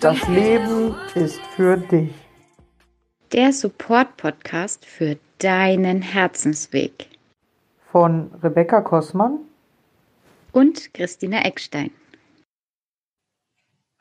Das Leben ist für dich. Der Support-Podcast für deinen Herzensweg. Von Rebecca Kossmann und Christina Eckstein.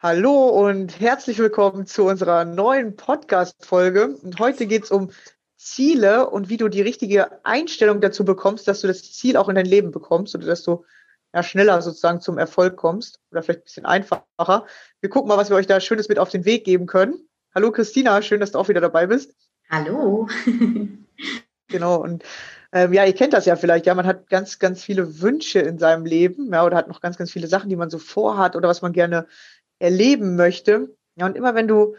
Hallo und herzlich willkommen zu unserer neuen Podcast-Folge. Und heute geht es um Ziele und wie du die richtige Einstellung dazu bekommst, dass du das Ziel auch in dein Leben bekommst oder dass du ja, schneller sozusagen zum Erfolg kommst oder vielleicht ein bisschen einfacher. Wir gucken mal, was wir euch da Schönes mit auf den Weg geben können. Hallo Christina, schön, dass du auch wieder dabei bist. Hallo. genau, und ähm, ja, ihr kennt das ja vielleicht, ja, man hat ganz, ganz viele Wünsche in seinem Leben, ja, oder hat noch ganz, ganz viele Sachen, die man so vorhat oder was man gerne erleben möchte. Ja, und immer wenn du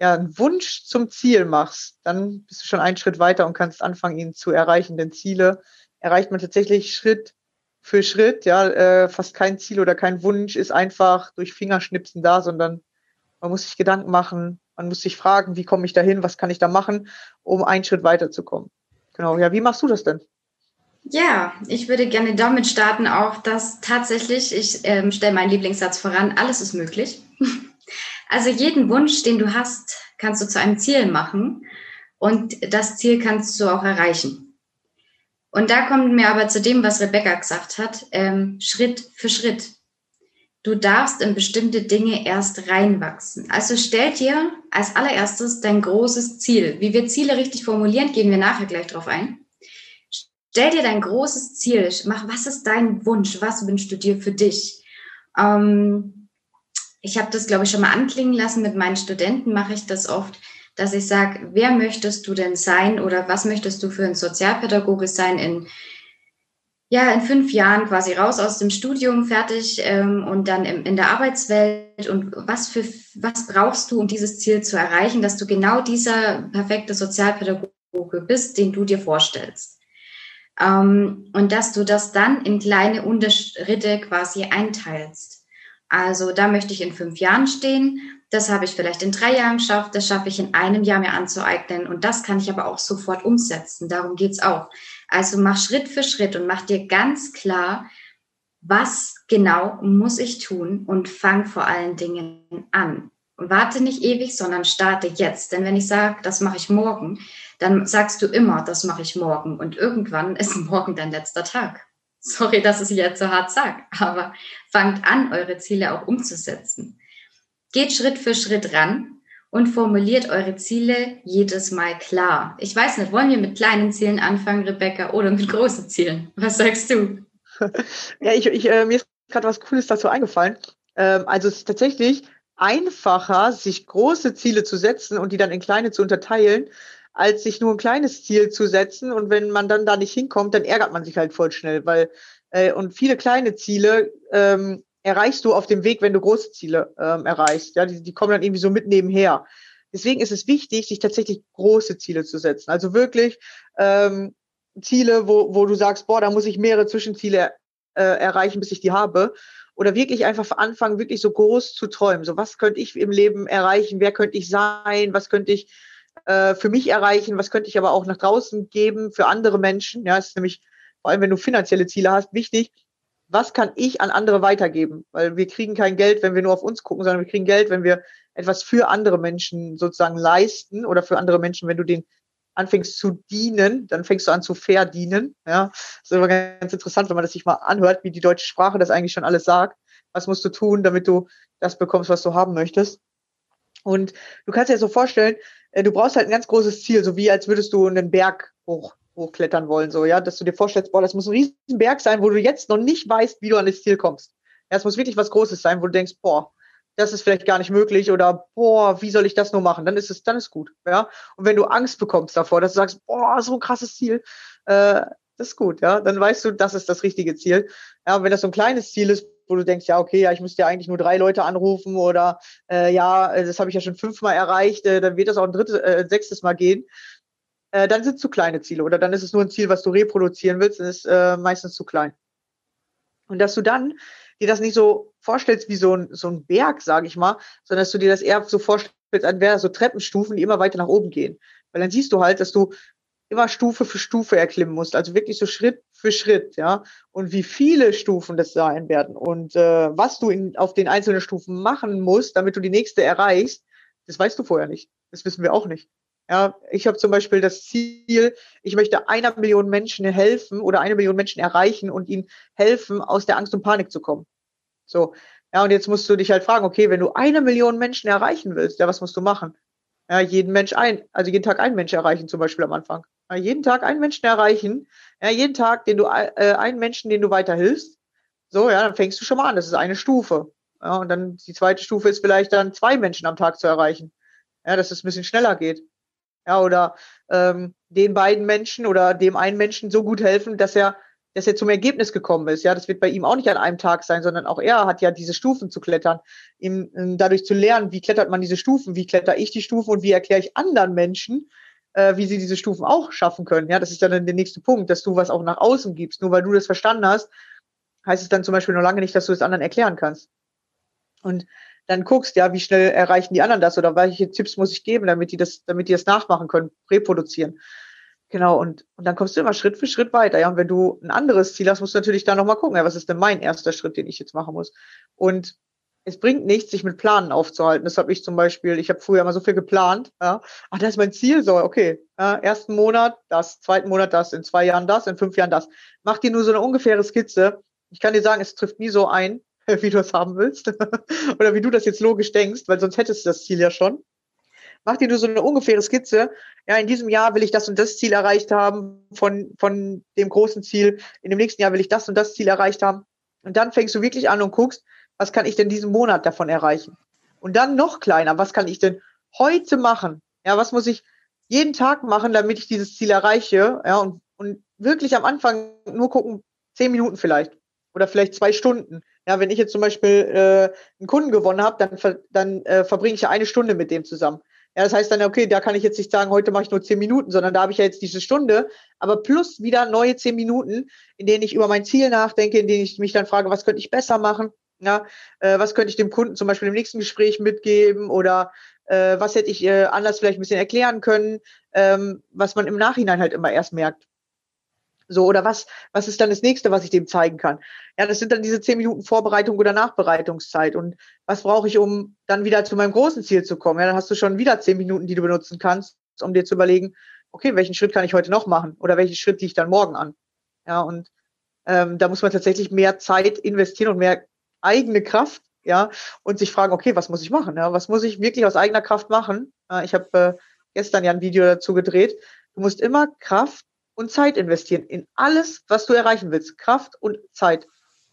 ja einen Wunsch zum Ziel machst, dann bist du schon einen Schritt weiter und kannst anfangen, ihn zu erreichen. Denn Ziele erreicht man tatsächlich Schritt für Schritt. Ja, äh, fast kein Ziel oder kein Wunsch ist einfach durch Fingerschnipsen da, sondern man muss sich Gedanken machen, man muss sich fragen, wie komme ich da hin, was kann ich da machen, um einen Schritt weiterzukommen. Genau, ja, wie machst du das denn? Ja, ich würde gerne damit starten, auch dass tatsächlich, ich ähm, stelle meinen Lieblingssatz voran, alles ist möglich. also jeden Wunsch, den du hast, kannst du zu einem Ziel machen und das Ziel kannst du auch erreichen. Und da kommen wir aber zu dem, was Rebecca gesagt hat, ähm, Schritt für Schritt. Du darfst in bestimmte Dinge erst reinwachsen. Also stell dir als allererstes dein großes Ziel. Wie wir Ziele richtig formulieren, gehen wir nachher gleich drauf ein. Stell dir dein großes Ziel. Mach, was ist dein Wunsch? Was wünschst du dir für dich? Ähm, ich habe das, glaube ich, schon mal anklingen lassen. Mit meinen Studenten mache ich das oft dass ich sage, wer möchtest du denn sein oder was möchtest du für ein Sozialpädagoge sein in, ja, in fünf Jahren quasi raus aus dem Studium fertig ähm, und dann im, in der Arbeitswelt und was für, was brauchst du, um dieses Ziel zu erreichen, dass du genau dieser perfekte Sozialpädagoge bist, den du dir vorstellst. Ähm, und dass du das dann in kleine Unterschritte quasi einteilst. Also da möchte ich in fünf Jahren stehen das habe ich vielleicht in drei Jahren geschafft, das schaffe ich in einem Jahr mir anzueignen und das kann ich aber auch sofort umsetzen. Darum geht es auch. Also mach Schritt für Schritt und mach dir ganz klar, was genau muss ich tun und fang vor allen Dingen an. Warte nicht ewig, sondern starte jetzt. Denn wenn ich sage, das mache ich morgen, dann sagst du immer, das mache ich morgen. Und irgendwann ist morgen dein letzter Tag. Sorry, dass ich jetzt so hart sage, aber fangt an, eure Ziele auch umzusetzen. Geht Schritt für Schritt ran und formuliert eure Ziele jedes Mal klar. Ich weiß nicht, wollen wir mit kleinen Zielen anfangen, Rebecca, oder mit großen Zielen? Was sagst du? Ja, ich, ich, äh, mir ist gerade was Cooles dazu eingefallen. Ähm, also es ist tatsächlich einfacher, sich große Ziele zu setzen und die dann in kleine zu unterteilen, als sich nur ein kleines Ziel zu setzen. Und wenn man dann da nicht hinkommt, dann ärgert man sich halt voll schnell, weil äh, und viele kleine Ziele ähm, erreichst du auf dem Weg, wenn du große Ziele ähm, erreichst. Ja, die, die kommen dann irgendwie so mit nebenher. Deswegen ist es wichtig, sich tatsächlich große Ziele zu setzen. Also wirklich ähm, Ziele, wo, wo du sagst, boah, da muss ich mehrere Zwischenziele äh, erreichen, bis ich die habe. Oder wirklich einfach anfangen, wirklich so groß zu träumen. So, was könnte ich im Leben erreichen? Wer könnte ich sein? Was könnte ich äh, für mich erreichen? Was könnte ich aber auch nach draußen geben für andere Menschen? Ja, ist nämlich, vor allem wenn du finanzielle Ziele hast, wichtig, was kann ich an andere weitergeben? Weil wir kriegen kein Geld, wenn wir nur auf uns gucken, sondern wir kriegen Geld, wenn wir etwas für andere Menschen sozusagen leisten oder für andere Menschen, wenn du den anfängst zu dienen, dann fängst du an zu verdienen. Ja, das ist immer ganz interessant, wenn man das sich mal anhört, wie die deutsche Sprache das eigentlich schon alles sagt. Was musst du tun, damit du das bekommst, was du haben möchtest? Und du kannst dir so vorstellen, äh, du brauchst halt ein ganz großes Ziel, so wie als würdest du einen Berg hoch hochklettern wollen, so, ja, dass du dir vorstellst, boah, das muss ein riesen Berg sein, wo du jetzt noch nicht weißt, wie du an das Ziel kommst. Ja, es muss wirklich was Großes sein, wo du denkst, boah, das ist vielleicht gar nicht möglich oder boah, wie soll ich das nur machen? Dann ist es, dann ist gut, ja. Und wenn du Angst bekommst davor, dass du sagst, boah, so ein krasses Ziel, äh, das ist gut, ja. Dann weißt du, das ist das richtige Ziel. Ja, und wenn das so ein kleines Ziel ist, wo du denkst, ja, okay, ja, ich müsste ja eigentlich nur drei Leute anrufen oder äh, ja, das habe ich ja schon fünfmal erreicht, äh, dann wird das auch ein drittes, äh, sechstes Mal gehen äh, dann sind es zu kleine Ziele oder dann ist es nur ein Ziel, was du reproduzieren willst, dann ist äh, meistens zu klein. Und dass du dann dir das nicht so vorstellst wie so ein, so ein Berg, sage ich mal, sondern dass du dir das eher so vorstellst, als wäre so Treppenstufen, die immer weiter nach oben gehen. Weil dann siehst du halt, dass du immer Stufe für Stufe erklimmen musst, also wirklich so Schritt für Schritt, ja, und wie viele Stufen das sein werden und äh, was du in, auf den einzelnen Stufen machen musst, damit du die nächste erreichst, das weißt du vorher nicht. Das wissen wir auch nicht. Ja, ich habe zum Beispiel das Ziel, ich möchte einer Million Menschen helfen oder eine Million Menschen erreichen und ihnen helfen, aus der Angst und Panik zu kommen. So, ja, und jetzt musst du dich halt fragen, okay, wenn du eine Million Menschen erreichen willst, ja, was musst du machen? Ja, jeden Mensch ein, also jeden Tag einen Mensch erreichen, zum Beispiel am Anfang. Ja, jeden Tag einen Menschen erreichen, ja, jeden Tag, den du äh, einen Menschen, den du weiterhilfst. So, ja, dann fängst du schon mal an. Das ist eine Stufe. Ja, und dann die zweite Stufe ist vielleicht dann zwei Menschen am Tag zu erreichen. Ja, dass es ein bisschen schneller geht ja, oder ähm, den beiden Menschen oder dem einen Menschen so gut helfen, dass er, dass er zum Ergebnis gekommen ist. Ja, das wird bei ihm auch nicht an einem Tag sein, sondern auch er hat ja diese Stufen zu klettern, ihm ähm, dadurch zu lernen, wie klettert man diese Stufen, wie kletter ich die Stufen und wie erkläre ich anderen Menschen, äh, wie sie diese Stufen auch schaffen können. Ja, das ist dann der nächste Punkt, dass du was auch nach außen gibst. Nur weil du das verstanden hast, heißt es dann zum Beispiel noch lange nicht, dass du es anderen erklären kannst. Und dann guckst, ja, wie schnell erreichen die anderen das oder welche Tipps muss ich geben, damit die das, damit die das nachmachen können, reproduzieren. Genau, und, und dann kommst du immer Schritt für Schritt weiter. Ja, und wenn du ein anderes Ziel hast, musst du natürlich da nochmal gucken, ja, was ist denn mein erster Schritt, den ich jetzt machen muss? Und es bringt nichts, sich mit Planen aufzuhalten. Das habe ich zum Beispiel, ich habe früher immer so viel geplant. Ja. Ach, das ist mein Ziel, so, okay. Ja, ersten Monat das, zweiten Monat das, in zwei Jahren das, in fünf Jahren das. Mach dir nur so eine ungefähre Skizze. Ich kann dir sagen, es trifft nie so ein, wie du es haben willst oder wie du das jetzt logisch denkst, weil sonst hättest du das Ziel ja schon. Mach dir nur so eine ungefähre Skizze. Ja, in diesem Jahr will ich das und das Ziel erreicht haben von, von dem großen Ziel. In dem nächsten Jahr will ich das und das Ziel erreicht haben. Und dann fängst du wirklich an und guckst, was kann ich denn diesen Monat davon erreichen? Und dann noch kleiner, was kann ich denn heute machen? Ja, was muss ich jeden Tag machen, damit ich dieses Ziel erreiche? Ja, und, und wirklich am Anfang nur gucken, zehn Minuten vielleicht oder vielleicht zwei Stunden. Ja, wenn ich jetzt zum Beispiel äh, einen Kunden gewonnen habe, dann, ver dann äh, verbringe ich ja eine Stunde mit dem zusammen. Ja, das heißt dann, okay, da kann ich jetzt nicht sagen, heute mache ich nur zehn Minuten, sondern da habe ich ja jetzt diese Stunde, aber plus wieder neue zehn Minuten, in denen ich über mein Ziel nachdenke, in denen ich mich dann frage, was könnte ich besser machen? Ja, äh, was könnte ich dem Kunden zum Beispiel im nächsten Gespräch mitgeben oder äh, was hätte ich äh, anders vielleicht ein bisschen erklären können, ähm, was man im Nachhinein halt immer erst merkt. So, oder was, was ist dann das nächste, was ich dem zeigen kann? Ja, das sind dann diese zehn Minuten Vorbereitung oder Nachbereitungszeit. Und was brauche ich, um dann wieder zu meinem großen Ziel zu kommen? Ja, dann hast du schon wieder zehn Minuten, die du benutzen kannst, um dir zu überlegen, okay, welchen Schritt kann ich heute noch machen? Oder welchen Schritt liege ich dann morgen an? Ja, und ähm, da muss man tatsächlich mehr Zeit investieren und mehr eigene Kraft, ja, und sich fragen, okay, was muss ich machen? Ja, was muss ich wirklich aus eigener Kraft machen? Äh, ich habe äh, gestern ja ein Video dazu gedreht. Du musst immer Kraft und Zeit investieren in alles, was du erreichen willst. Kraft und Zeit.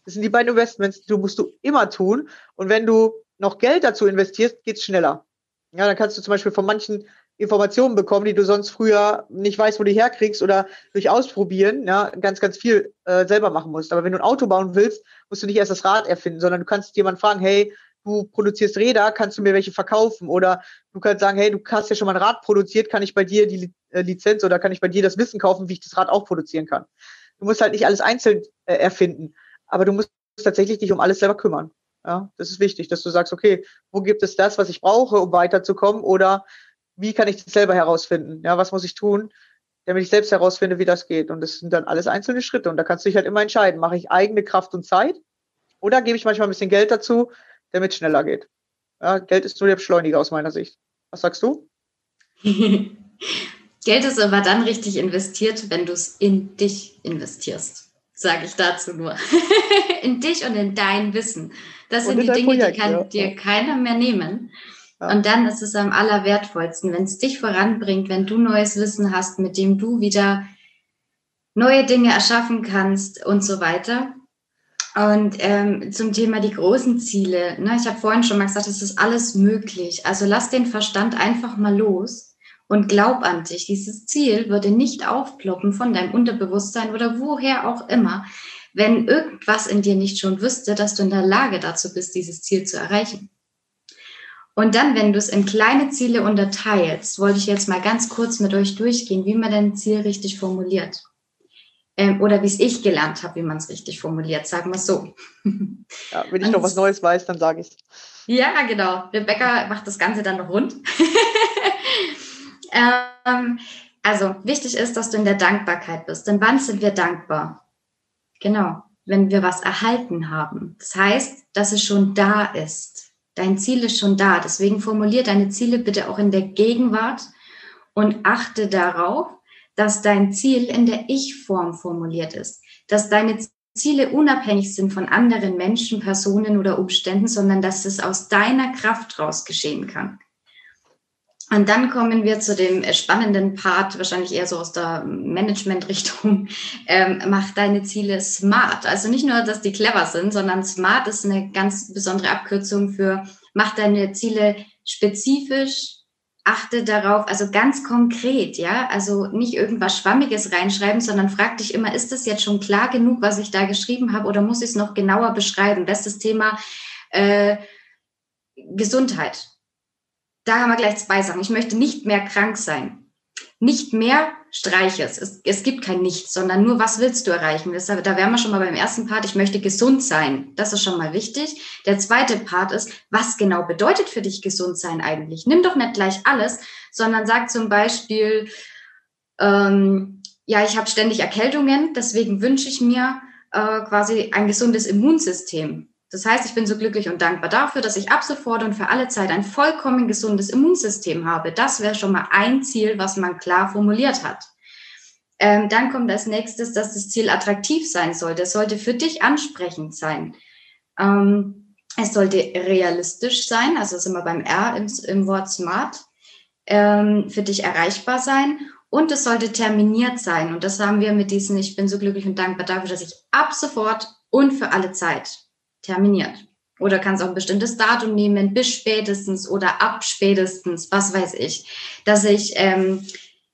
Das sind die beiden Investments, die musst du immer tun. Und wenn du noch Geld dazu investierst, geht's schneller. Ja, dann kannst du zum Beispiel von manchen Informationen bekommen, die du sonst früher nicht weißt, wo du herkriegst oder durch Ausprobieren, ja, ganz, ganz viel äh, selber machen musst. Aber wenn du ein Auto bauen willst, musst du nicht erst das Rad erfinden, sondern du kannst jemanden fragen, hey, du produzierst Räder, kannst du mir welche verkaufen? Oder du kannst sagen, hey, du hast ja schon mal ein Rad produziert, kann ich bei dir die äh, Lizenz oder kann ich bei dir das Wissen kaufen, wie ich das Rad auch produzieren kann? Du musst halt nicht alles einzeln äh, erfinden, aber du musst tatsächlich dich um alles selber kümmern. Ja, das ist wichtig, dass du sagst, okay, wo gibt es das, was ich brauche, um weiterzukommen? Oder wie kann ich das selber herausfinden? Ja, was muss ich tun, damit ich selbst herausfinde, wie das geht? Und das sind dann alles einzelne Schritte. Und da kannst du dich halt immer entscheiden, mache ich eigene Kraft und Zeit oder gebe ich manchmal ein bisschen Geld dazu, damit es schneller geht. Ja, Geld ist nur der Beschleuniger aus meiner Sicht. Was sagst du? Geld ist aber dann richtig investiert, wenn du es in dich investierst. Sage ich dazu nur. in dich und in dein Wissen. Das sind die Dinge, Projekt, die kann ja. dir keiner mehr nehmen. Ja. Und dann ist es am allerwertvollsten, wenn es dich voranbringt, wenn du neues Wissen hast, mit dem du wieder neue Dinge erschaffen kannst und so weiter. Und ähm, zum Thema die großen Ziele. Ne? Ich habe vorhin schon mal gesagt, es ist alles möglich. Also lass den Verstand einfach mal los und glaub an dich. Dieses Ziel würde nicht aufploppen von deinem Unterbewusstsein oder woher auch immer, wenn irgendwas in dir nicht schon wüsste, dass du in der Lage dazu bist, dieses Ziel zu erreichen. Und dann, wenn du es in kleine Ziele unterteilst, wollte ich jetzt mal ganz kurz mit euch durchgehen, wie man dein Ziel richtig formuliert ähm, oder wie es ich gelernt habe, wie man es richtig formuliert, sagen wir es so. Ja, wenn ich noch was Neues weiß, dann sage ich es. Ja, genau. Rebecca macht das Ganze dann noch rund. ähm, Also wichtig ist, dass du in der Dankbarkeit bist. Denn wann sind wir dankbar? Genau, wenn wir was erhalten haben. Das heißt, dass es schon da ist. Dein Ziel ist schon da. Deswegen formulier deine Ziele bitte auch in der Gegenwart und achte darauf, dass dein Ziel in der Ich-Form formuliert ist. Dass deine Ziele unabhängig sind von anderen Menschen, Personen oder Umständen, sondern dass es aus deiner Kraft raus geschehen kann. Und dann kommen wir zu dem spannenden Part, wahrscheinlich eher so aus der Management-Richtung. Ähm, mach deine Ziele smart. Also nicht nur, dass die clever sind, sondern smart ist eine ganz besondere Abkürzung für mach deine Ziele spezifisch, achte darauf, also ganz konkret, ja, also nicht irgendwas Schwammiges reinschreiben, sondern frag dich immer, ist das jetzt schon klar genug, was ich da geschrieben habe, oder muss ich es noch genauer beschreiben? Bestes Thema äh, Gesundheit. Da haben wir gleich zwei Sachen. Ich möchte nicht mehr krank sein. Nicht mehr streiche es. es. Gibt kein Nichts, sondern nur, was willst du erreichen? Da wären wir schon mal beim ersten Part. Ich möchte gesund sein. Das ist schon mal wichtig. Der zweite Part ist, was genau bedeutet für dich gesund sein eigentlich? Nimm doch nicht gleich alles, sondern sag zum Beispiel, ähm, ja, ich habe ständig Erkältungen, deswegen wünsche ich mir äh, quasi ein gesundes Immunsystem. Das heißt, ich bin so glücklich und dankbar dafür, dass ich ab sofort und für alle Zeit ein vollkommen gesundes Immunsystem habe. Das wäre schon mal ein Ziel, was man klar formuliert hat. Ähm, dann kommt als nächstes, dass das Ziel attraktiv sein sollte. Es sollte für dich ansprechend sein. Ähm, es sollte realistisch sein, also sind wir beim R im, im Wort smart, ähm, für dich erreichbar sein und es sollte terminiert sein. Und das haben wir mit diesen, ich bin so glücklich und dankbar dafür, dass ich ab sofort und für alle Zeit terminiert. Oder kannst auch ein bestimmtes Datum nehmen, bis spätestens oder ab spätestens, was weiß ich. Dass ich, ähm,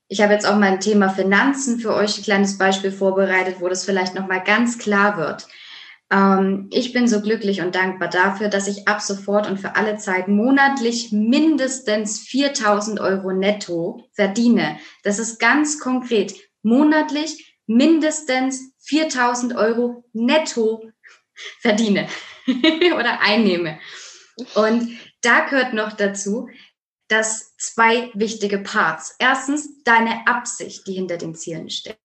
ich habe jetzt auch mein Thema Finanzen für euch ein kleines Beispiel vorbereitet, wo das vielleicht nochmal ganz klar wird. Ähm, ich bin so glücklich und dankbar dafür, dass ich ab sofort und für alle Zeit monatlich mindestens 4000 Euro netto verdiene. Das ist ganz konkret. Monatlich mindestens 4000 Euro netto verdiene oder einnehme. Und da gehört noch dazu, dass zwei wichtige Parts. Erstens deine Absicht, die hinter den Zielen steckt.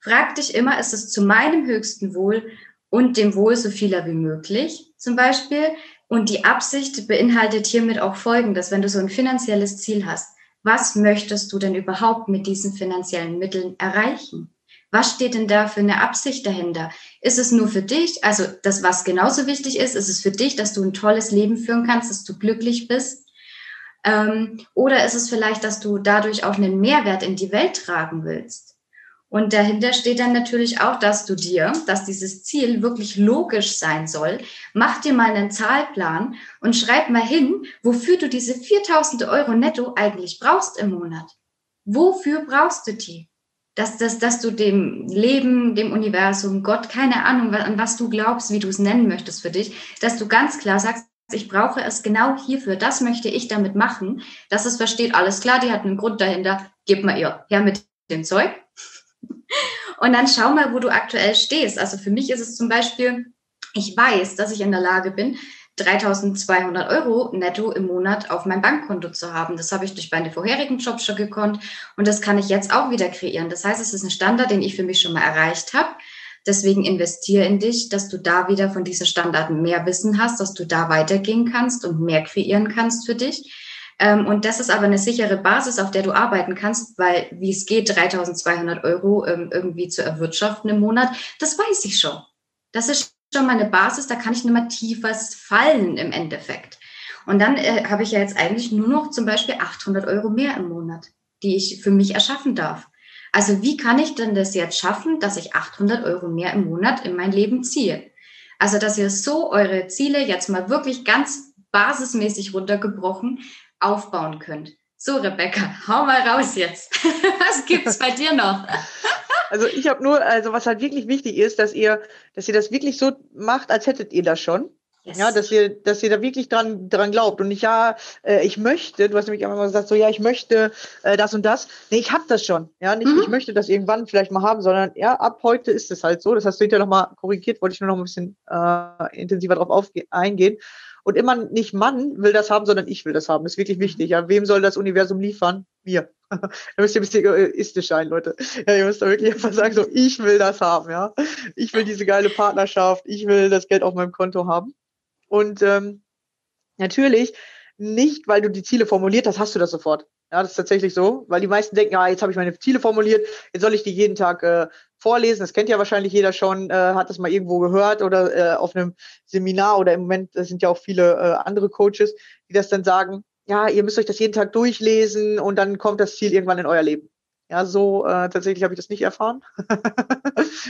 Frag dich immer, ist es zu meinem höchsten Wohl und dem Wohl so vieler wie möglich zum Beispiel? Und die Absicht beinhaltet hiermit auch Folgendes, wenn du so ein finanzielles Ziel hast. Was möchtest du denn überhaupt mit diesen finanziellen Mitteln erreichen? Was steht denn da für eine Absicht dahinter? Ist es nur für dich? Also das, was genauso wichtig ist, ist es für dich, dass du ein tolles Leben führen kannst, dass du glücklich bist? Ähm, oder ist es vielleicht, dass du dadurch auch einen Mehrwert in die Welt tragen willst? Und dahinter steht dann natürlich auch, dass du dir, dass dieses Ziel wirklich logisch sein soll. Mach dir mal einen Zahlplan und schreib mal hin, wofür du diese 4000 Euro netto eigentlich brauchst im Monat. Wofür brauchst du die? Dass, dass, dass du dem Leben, dem Universum, Gott, keine Ahnung, an was du glaubst, wie du es nennen möchtest für dich, dass du ganz klar sagst, ich brauche es genau hierfür, das möchte ich damit machen, dass es versteht, alles klar, die hat einen Grund dahinter, gib mal ihr her mit dem Zeug. Und dann schau mal, wo du aktuell stehst. Also für mich ist es zum Beispiel, ich weiß, dass ich in der Lage bin, 3200 Euro netto im Monat auf mein Bankkonto zu haben. Das habe ich durch meine vorherigen Jobs schon gekonnt und das kann ich jetzt auch wieder kreieren. Das heißt, es ist ein Standard, den ich für mich schon mal erreicht habe. Deswegen investiere in dich, dass du da wieder von diesen Standarten mehr Wissen hast, dass du da weitergehen kannst und mehr kreieren kannst für dich. Ähm, und das ist aber eine sichere Basis, auf der du arbeiten kannst, weil wie es geht, 3200 Euro ähm, irgendwie zu erwirtschaften im Monat, das weiß ich schon. Das ist schon mal eine Basis, da kann ich mehr tiefer fallen im Endeffekt. Und dann äh, habe ich ja jetzt eigentlich nur noch zum Beispiel 800 Euro mehr im Monat, die ich für mich erschaffen darf. Also wie kann ich denn das jetzt schaffen, dass ich 800 Euro mehr im Monat in mein Leben ziehe? Also dass ihr so eure Ziele jetzt mal wirklich ganz basismäßig runtergebrochen aufbauen könnt. So, Rebecca, hau mal raus jetzt. Was gibt's bei dir noch? Also ich habe nur, also was halt wirklich wichtig ist, dass ihr, dass ihr das wirklich so macht, als hättet ihr das schon. Yes. Ja, dass ihr, dass ihr da wirklich dran, dran glaubt und nicht, ja, äh, ich möchte, du hast nämlich einmal gesagt, so, ja, ich möchte äh, das und das. Nee, ich habe das schon. Ja, nicht, mhm. ich möchte das irgendwann vielleicht mal haben, sondern ja, ab heute ist es halt so. Das hast du hinterher nochmal korrigiert, wollte ich nur noch ein bisschen äh, intensiver drauf eingehen. Und immer nicht Mann will das haben, sondern ich will das haben. Das ist wirklich wichtig. Ja, wem soll das Universum liefern? Mir. da müsst ihr ein bisschen egoistisch sein, Leute. Ja, ihr müsst da wirklich einfach sagen, so, ich will das haben, ja. Ich will diese geile Partnerschaft, ich will das Geld auf meinem Konto haben. Und ähm, natürlich nicht, weil du die Ziele formuliert hast, hast du das sofort. Ja, das ist tatsächlich so, weil die meisten denken, ah, jetzt habe ich meine Ziele formuliert, jetzt soll ich die jeden Tag äh, vorlesen. Das kennt ja wahrscheinlich jeder schon, äh, hat das mal irgendwo gehört oder äh, auf einem Seminar oder im Moment sind ja auch viele äh, andere Coaches, die das dann sagen, ja, ihr müsst euch das jeden Tag durchlesen und dann kommt das Ziel irgendwann in euer Leben. Ja, so äh, tatsächlich habe ich das nicht erfahren.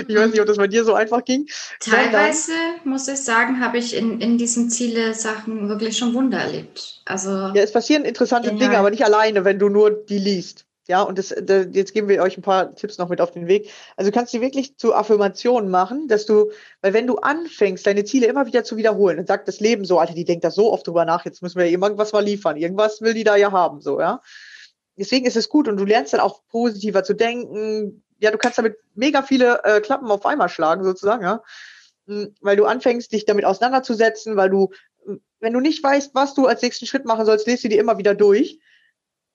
ich weiß nicht, ob das bei dir so einfach ging. Teilweise, Sondern, muss ich sagen, habe ich in, in diesen Ziele-Sachen wirklich schon Wunder erlebt. Also, ja, es passieren interessante genial. Dinge, aber nicht alleine, wenn du nur die liest. Ja, und das, das, jetzt geben wir euch ein paar Tipps noch mit auf den Weg. Also kannst du wirklich zu Affirmationen machen, dass du, weil wenn du anfängst, deine Ziele immer wieder zu wiederholen und sagt das Leben so, Alter, die denkt da so oft drüber nach, jetzt müssen wir irgendwas mal liefern, irgendwas will die da ja haben, so, ja. Deswegen ist es gut und du lernst dann auch positiver zu denken. Ja, du kannst damit mega viele äh, Klappen auf einmal schlagen, sozusagen, ja. Hm, weil du anfängst, dich damit auseinanderzusetzen, weil du, wenn du nicht weißt, was du als nächsten Schritt machen sollst, lest du die immer wieder durch.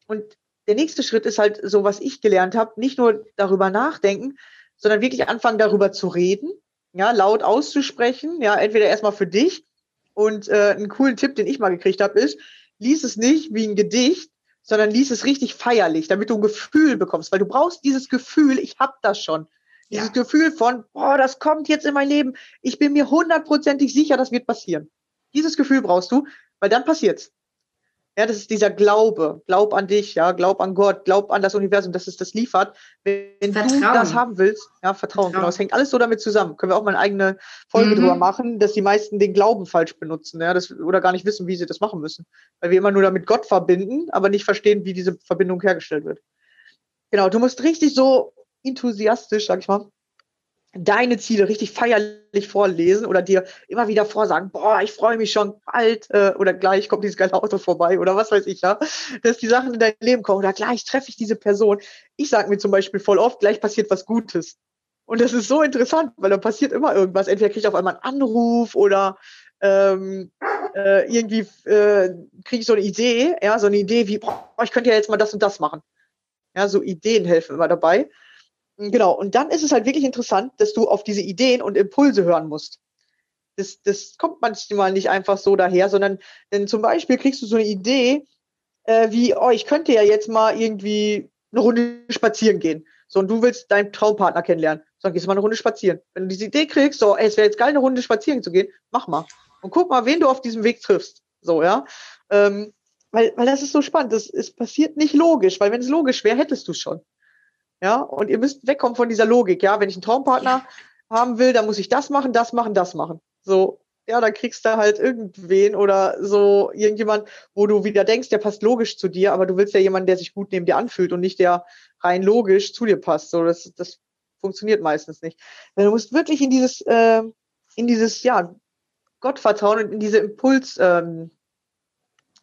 Und der nächste Schritt ist halt so, was ich gelernt habe, nicht nur darüber nachdenken, sondern wirklich anfangen, darüber zu reden, ja, laut auszusprechen, ja, entweder erstmal für dich und äh, einen coolen Tipp, den ich mal gekriegt habe, ist, lies es nicht wie ein Gedicht, sondern lies es richtig feierlich, damit du ein Gefühl bekommst, weil du brauchst dieses Gefühl, ich hab das schon. Dieses ja. Gefühl von, boah, das kommt jetzt in mein Leben. Ich bin mir hundertprozentig sicher, das wird passieren. Dieses Gefühl brauchst du, weil dann passiert's. Ja, das ist dieser Glaube. Glaub an dich, ja, glaub an Gott, glaub an das Universum, dass es das liefert. Wenn Vertrauen. du das haben willst, ja, Vertrauen, Vertrauen, genau. Es hängt alles so damit zusammen. Können wir auch mal eine eigene Folge mhm. drüber machen, dass die meisten den Glauben falsch benutzen, ja, das, oder gar nicht wissen, wie sie das machen müssen. Weil wir immer nur damit Gott verbinden, aber nicht verstehen, wie diese Verbindung hergestellt wird. Genau, du musst richtig so enthusiastisch, sag ich mal, deine Ziele richtig feierlich vorlesen oder dir immer wieder vorsagen, boah, ich freue mich schon bald äh, oder gleich kommt dieses geile Auto vorbei oder was weiß ich ja, dass die Sachen in dein Leben kommen oder gleich treffe ich diese Person. Ich sage mir zum Beispiel voll oft, gleich passiert was Gutes. Und das ist so interessant, weil da passiert immer irgendwas. Entweder kriege ich auf einmal einen Anruf oder ähm, äh, irgendwie äh, kriege ich so eine Idee, ja, so eine Idee wie, boah, ich könnte ja jetzt mal das und das machen. Ja, so Ideen helfen immer dabei. Genau, und dann ist es halt wirklich interessant, dass du auf diese Ideen und Impulse hören musst. Das, das kommt manchmal nicht einfach so daher, sondern denn zum Beispiel kriegst du so eine Idee, äh, wie, oh, ich könnte ja jetzt mal irgendwie eine Runde spazieren gehen. So, und du willst deinen Traumpartner kennenlernen. So, dann gehst du mal eine Runde spazieren. Wenn du diese Idee kriegst, so, ey, es wäre jetzt geil, eine Runde spazieren zu gehen, mach mal. Und guck mal, wen du auf diesem Weg triffst. So, ja. Ähm, weil, weil das ist so spannend. Das, es passiert nicht logisch, weil wenn es logisch wäre, hättest du es schon. Ja, und ihr müsst wegkommen von dieser Logik. Ja, wenn ich einen Traumpartner haben will, dann muss ich das machen, das machen, das machen. So, ja, dann kriegst du halt irgendwen oder so irgendjemand, wo du wieder denkst, der passt logisch zu dir, aber du willst ja jemanden, der sich gut neben dir anfühlt und nicht der rein logisch zu dir passt. So, das, das funktioniert meistens nicht. Du musst wirklich in dieses, äh, in dieses, ja, Gottvertrauen und in diese Impuls, ähm,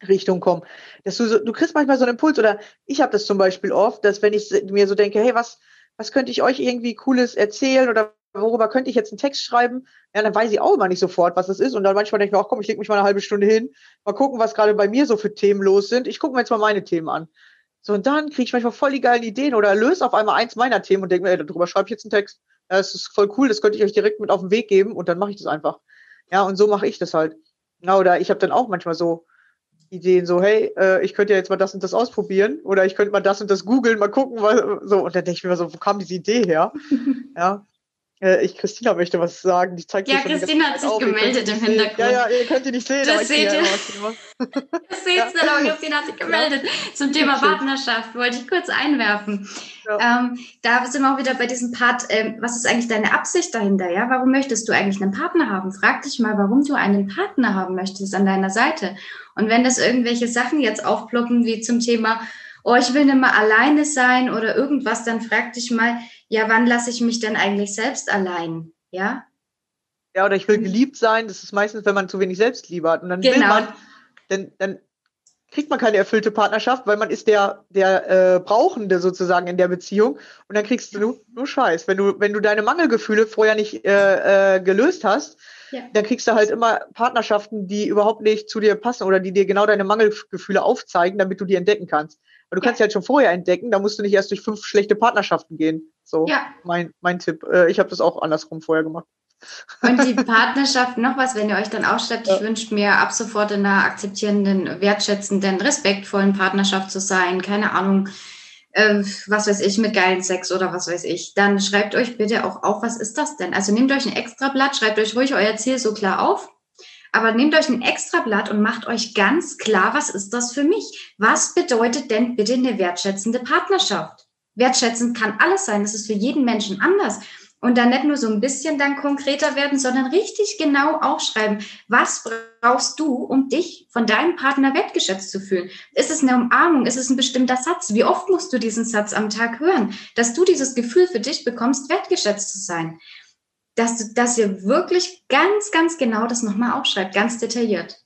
Richtung kommen. Dass du, so, du kriegst manchmal so einen Impuls oder ich habe das zum Beispiel oft, dass wenn ich mir so denke, hey, was, was könnte ich euch irgendwie Cooles erzählen oder worüber könnte ich jetzt einen Text schreiben? Ja, dann weiß ich auch immer nicht sofort, was das ist. Und dann manchmal denke ich mir auch, komm, ich leg mich mal eine halbe Stunde hin, mal gucken, was gerade bei mir so für Themen los sind. Ich gucke mir jetzt mal meine Themen an. So, und dann kriege ich manchmal voll die geilen Ideen oder löse auf einmal eins meiner Themen und denke mir, ey, darüber schreibe ich jetzt einen Text. Ja, das ist voll cool, das könnte ich euch direkt mit auf den Weg geben und dann mache ich das einfach. Ja, und so mache ich das halt. Ja, oder ich habe dann auch manchmal so Ideen, so, hey, äh, ich könnte ja jetzt mal das und das ausprobieren oder ich könnte mal das und das googeln, mal gucken, was, so. Und dann denke ich mir so, wo kam diese Idee her? ja. Äh, ich, Christina möchte was sagen. Die zeigt ja, Christina hat sich auf. gemeldet im Hintergrund. Ja, ja, ihr könnt die nicht sehen. Das seht ihr. das seht ihr, aber Christina hat sich gemeldet. Zum Thema Partnerschaft wollte ich kurz einwerfen. Ja. Ähm, da sind wir auch wieder bei diesem Part, ähm, was ist eigentlich deine Absicht dahinter? Ja, warum möchtest du eigentlich einen Partner haben? Frag dich mal, warum du einen Partner haben möchtest an deiner Seite. Und wenn das irgendwelche Sachen jetzt aufploppen, wie zum Thema, oh, ich will nicht mehr alleine sein oder irgendwas, dann frag dich mal, ja, wann lasse ich mich denn eigentlich selbst allein? Ja? Ja, oder ich will geliebt sein. Das ist meistens, wenn man zu wenig Selbstliebe hat. Und dann genau. will man, dann, dann kriegt man keine erfüllte Partnerschaft, weil man ist der, der äh, Brauchende sozusagen in der Beziehung. Und dann kriegst du nur, nur Scheiß. Wenn du, wenn du deine Mangelgefühle vorher nicht äh, äh, gelöst hast, ja. dann kriegst du halt immer Partnerschaften, die überhaupt nicht zu dir passen oder die dir genau deine Mangelgefühle aufzeigen, damit du die entdecken kannst. Weil du kannst ja halt schon vorher entdecken, da musst du nicht erst durch fünf schlechte Partnerschaften gehen. So, ja. mein, mein Tipp. Äh, ich habe das auch andersrum vorher gemacht. Und die Partnerschaft, noch was, wenn ihr euch dann aufschreibt, ja. ich wünsche mir ab sofort in einer akzeptierenden, wertschätzenden, respektvollen Partnerschaft zu sein, keine Ahnung, äh, was weiß ich, mit geilen Sex oder was weiß ich, dann schreibt euch bitte auch auf, was ist das denn? Also nehmt euch ein Extrablatt, schreibt euch ruhig euer Ziel so klar auf, aber nehmt euch ein Extrablatt und macht euch ganz klar, was ist das für mich? Was bedeutet denn bitte eine wertschätzende Partnerschaft? Wertschätzend kann alles sein, das ist für jeden Menschen anders und dann nicht nur so ein bisschen dann konkreter werden, sondern richtig genau aufschreiben, was brauchst du, um dich von deinem Partner wertgeschätzt zu fühlen? Ist es eine Umarmung? Ist es ein bestimmter Satz? Wie oft musst du diesen Satz am Tag hören, dass du dieses Gefühl für dich bekommst, wertgeschätzt zu sein? Dass, du, dass ihr wirklich ganz, ganz genau das nochmal aufschreibt, ganz detailliert.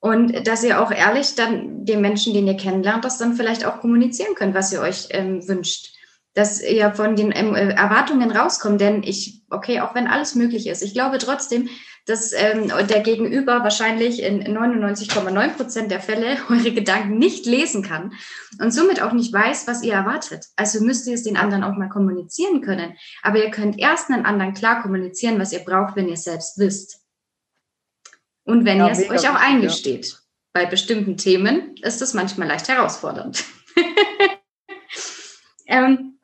Und dass ihr auch ehrlich dann den Menschen, den ihr kennenlernt, das dann vielleicht auch kommunizieren könnt, was ihr euch ähm, wünscht dass ihr von den ähm, äh, Erwartungen rauskommt. Denn ich, okay, auch wenn alles möglich ist, ich glaube trotzdem, dass ähm, der Gegenüber wahrscheinlich in 99,9 Prozent der Fälle eure Gedanken nicht lesen kann und somit auch nicht weiß, was ihr erwartet. Also müsst ihr es den anderen auch mal kommunizieren können. Aber ihr könnt erst einen anderen klar kommunizieren, was ihr braucht, wenn ihr es selbst wisst. Und wenn ja, ihr es euch auch eingesteht. Ja. Bei bestimmten Themen ist es manchmal leicht herausfordernd. ähm,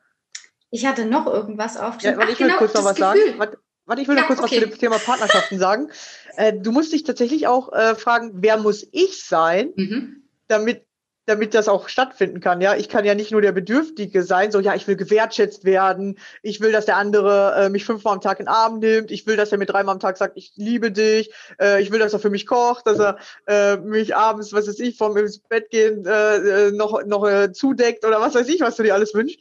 ich hatte noch irgendwas aufgeschrieben. Ja, warte, ich will genau, kurz noch was Gefühl. sagen. Warte, warte, ich will ja, noch kurz okay. was zu dem Thema Partnerschaften sagen. Äh, du musst dich tatsächlich auch äh, fragen, wer muss ich sein, mhm. damit damit das auch stattfinden kann. Ja, ich kann ja nicht nur der Bedürftige sein, so ja, ich will gewertschätzt werden, ich will, dass der andere äh, mich fünfmal am Tag in den Arm nimmt, ich will, dass er mir dreimal am Tag sagt, ich liebe dich, äh, ich will, dass er für mich kocht, dass er äh, mich abends, was weiß ich, vom ins Bett gehen äh, äh noch noch äh, zudeckt oder was weiß ich, was du dir alles wünschst.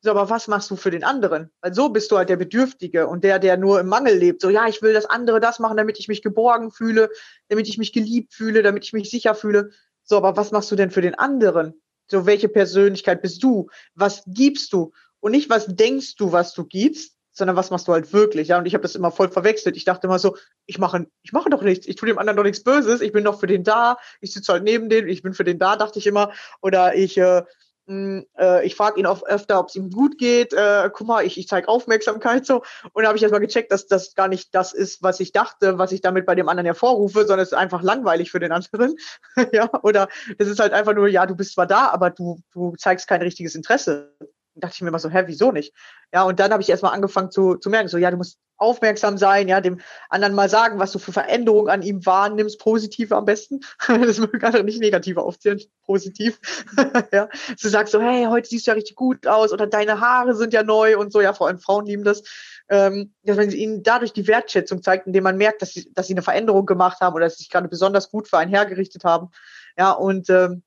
So, aber was machst du für den anderen? Weil so bist du halt der Bedürftige und der, der nur im Mangel lebt. So, ja, ich will das andere das machen, damit ich mich geborgen fühle, damit ich mich geliebt fühle, damit ich mich sicher fühle. So, aber was machst du denn für den anderen? So, welche Persönlichkeit bist du? Was gibst du? Und nicht, was denkst du, was du gibst, sondern was machst du halt wirklich? Ja, und ich habe das immer voll verwechselt. Ich dachte immer so, ich mache, ich mache doch nichts, ich tue dem anderen doch nichts Böses, ich bin doch für den da, ich sitze halt neben dem, ich bin für den da, dachte ich immer. Oder ich äh, ich frage ihn auch öfter, ob es ihm gut geht. Äh, guck mal, ich, ich zeige Aufmerksamkeit so. Und da habe ich erstmal gecheckt, dass das gar nicht das ist, was ich dachte, was ich damit bei dem anderen hervorrufe, sondern es ist einfach langweilig für den anderen. ja, oder es ist halt einfach nur, ja, du bist zwar da, aber du, du zeigst kein richtiges Interesse dachte ich mir immer so, hä, wieso nicht? Ja, und dann habe ich erstmal angefangen zu, zu merken, so, ja, du musst aufmerksam sein, ja, dem anderen mal sagen, was du für Veränderungen an ihm wahrnimmst, positive am besten. das mögen andere nicht negative aufzählen, positiv. ja, du sagst so, hey, heute siehst du ja richtig gut aus oder deine Haare sind ja neu und so, ja, vor allem Frauen lieben das. Ähm, dass man ihnen dadurch die Wertschätzung zeigt, indem man merkt, dass sie, dass sie eine Veränderung gemacht haben oder dass sie sich gerade besonders gut für einen hergerichtet haben. Ja, und ähm,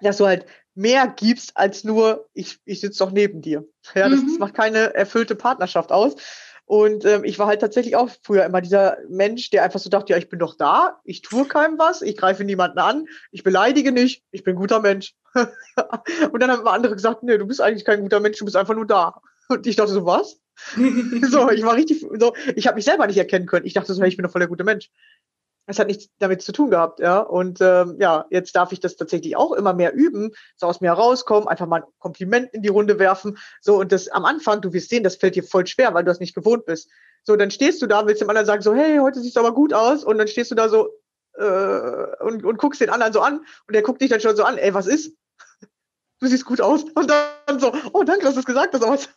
dass du halt mehr gibst als nur, ich, ich sitze doch neben dir. Ja, das, mhm. das macht keine erfüllte Partnerschaft aus. Und ähm, ich war halt tatsächlich auch früher immer dieser Mensch, der einfach so dachte, ja, ich bin doch da, ich tue keinem was, ich greife niemanden an, ich beleidige nicht, ich bin ein guter Mench. und dann haben immer andere gesagt, nee, du bist eigentlich kein guter Mensch, du bist einfach nur da. Und ich dachte so, was? so, ich war richtig, so, ich habe mich selber nicht erkennen können. Ich dachte so, hey, ich bin doch voll der gute Mensch es hat nichts damit zu tun gehabt, ja. Und ähm, ja, jetzt darf ich das tatsächlich auch immer mehr üben, so aus mir herauskommen, einfach mal ein Kompliment in die Runde werfen. So, und das am Anfang, du wirst sehen, das fällt dir voll schwer, weil du das nicht gewohnt bist. So, dann stehst du da, willst dem anderen sagen, so, hey, heute siehst du aber gut aus, und dann stehst du da so äh, und, und guckst den anderen so an und der guckt dich dann schon so an, ey, was ist? Du siehst gut aus. Und dann so, oh, danke, dass du es gesagt hast.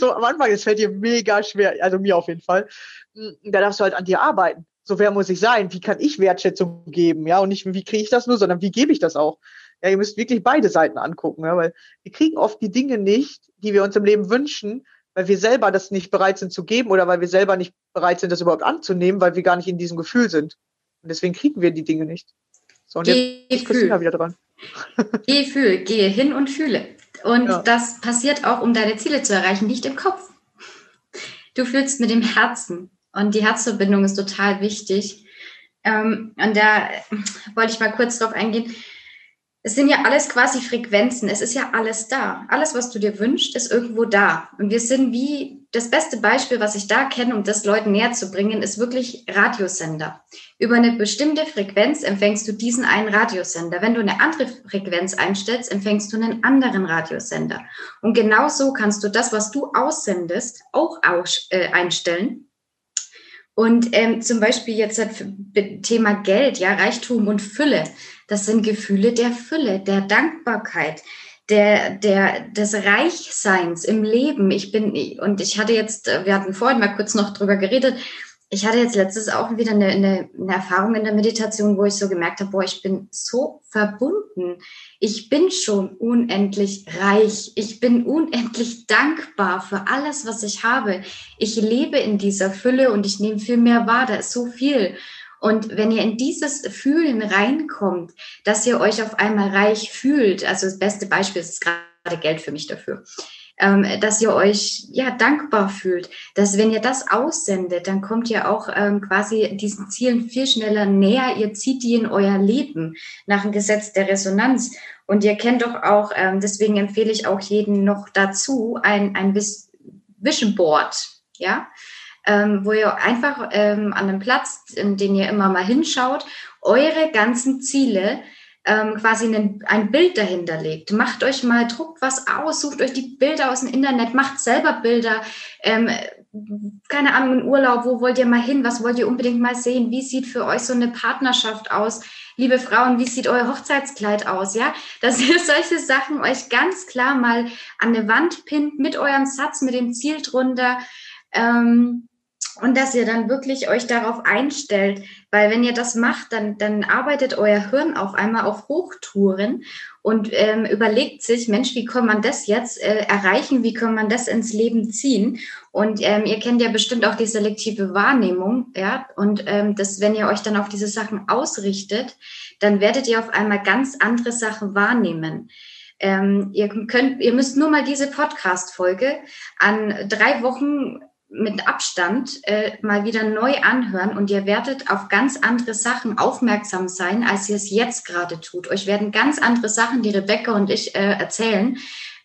So am Anfang, es fällt dir mega schwer, also mir auf jeden Fall. Hm, da darfst du halt an dir arbeiten so wer muss ich sein? Wie kann ich Wertschätzung geben? Ja, und nicht, wie kriege ich das nur, sondern wie gebe ich das auch? Ja, ihr müsst wirklich beide Seiten angucken, ja, weil wir kriegen oft die Dinge nicht, die wir uns im Leben wünschen, weil wir selber das nicht bereit sind zu geben oder weil wir selber nicht bereit sind, das überhaupt anzunehmen, weil wir gar nicht in diesem Gefühl sind. Und deswegen kriegen wir die Dinge nicht. So, und Geh jetzt ist Christina wieder dran. Geh, fühl, gehe hin und fühle. Und ja. das passiert auch, um deine Ziele zu erreichen, nicht im Kopf. Du fühlst mit dem Herzen. Und die Herzverbindung ist total wichtig. Ähm, und da wollte ich mal kurz drauf eingehen. Es sind ja alles quasi Frequenzen. Es ist ja alles da. Alles, was du dir wünschst, ist irgendwo da. Und wir sind wie das beste Beispiel, was ich da kenne, um das Leuten näher zu bringen, ist wirklich Radiosender. Über eine bestimmte Frequenz empfängst du diesen einen Radiosender. Wenn du eine andere Frequenz einstellst, empfängst du einen anderen Radiosender. Und genauso kannst du das, was du aussendest, auch äh, einstellen. Und ähm, zum Beispiel jetzt das Thema Geld, ja, Reichtum und Fülle. Das sind Gefühle der Fülle, der Dankbarkeit der, der, des Reichseins im Leben. Ich bin, und ich hatte jetzt, wir hatten vorhin mal kurz noch drüber geredet, ich hatte jetzt letztes auch wieder eine, eine, eine Erfahrung in der Meditation, wo ich so gemerkt habe, boah, ich bin so verbunden. Ich bin schon unendlich reich. Ich bin unendlich dankbar für alles, was ich habe. Ich lebe in dieser Fülle und ich nehme viel mehr wahr. Da ist so viel. Und wenn ihr in dieses Fühlen reinkommt, dass ihr euch auf einmal reich fühlt, also das beste Beispiel ist gerade Geld für mich dafür, ähm, dass ihr euch ja dankbar fühlt, dass wenn ihr das aussendet, dann kommt ihr auch ähm, quasi diesen Zielen viel schneller näher. Ihr zieht die in euer Leben nach dem Gesetz der Resonanz. Und ihr kennt doch auch, ähm, deswegen empfehle ich auch jeden noch dazu ein, ein Vision Board, ja, ähm, wo ihr einfach ähm, an einem Platz, in den ihr immer mal hinschaut, eure ganzen Ziele ähm, quasi ein, ein Bild dahinter legt. Macht euch mal, druckt was aus, sucht euch die Bilder aus dem Internet, macht selber Bilder. Ähm, keine Ahnung, in Urlaub, wo wollt ihr mal hin? Was wollt ihr unbedingt mal sehen? Wie sieht für euch so eine Partnerschaft aus? Liebe Frauen, wie sieht euer Hochzeitskleid aus? Ja, dass ihr solche Sachen euch ganz klar mal an eine Wand pinnt mit eurem Satz, mit dem Ziel drunter. Ähm, und dass ihr dann wirklich euch darauf einstellt, weil wenn ihr das macht, dann, dann arbeitet euer Hirn auf einmal auf Hochtouren und ähm, überlegt sich, Mensch, wie kann man das jetzt äh, erreichen, wie kann man das ins Leben ziehen? Und ähm, ihr kennt ja bestimmt auch die selektive Wahrnehmung, ja, und ähm, das, wenn ihr euch dann auf diese Sachen ausrichtet, dann werdet ihr auf einmal ganz andere Sachen wahrnehmen. Ähm, ihr könnt, ihr müsst nur mal diese Podcast-Folge an drei Wochen mit Abstand äh, mal wieder neu anhören und ihr werdet auf ganz andere Sachen aufmerksam sein, als ihr es jetzt gerade tut. Euch werden ganz andere Sachen, die Rebecca und ich äh, erzählen,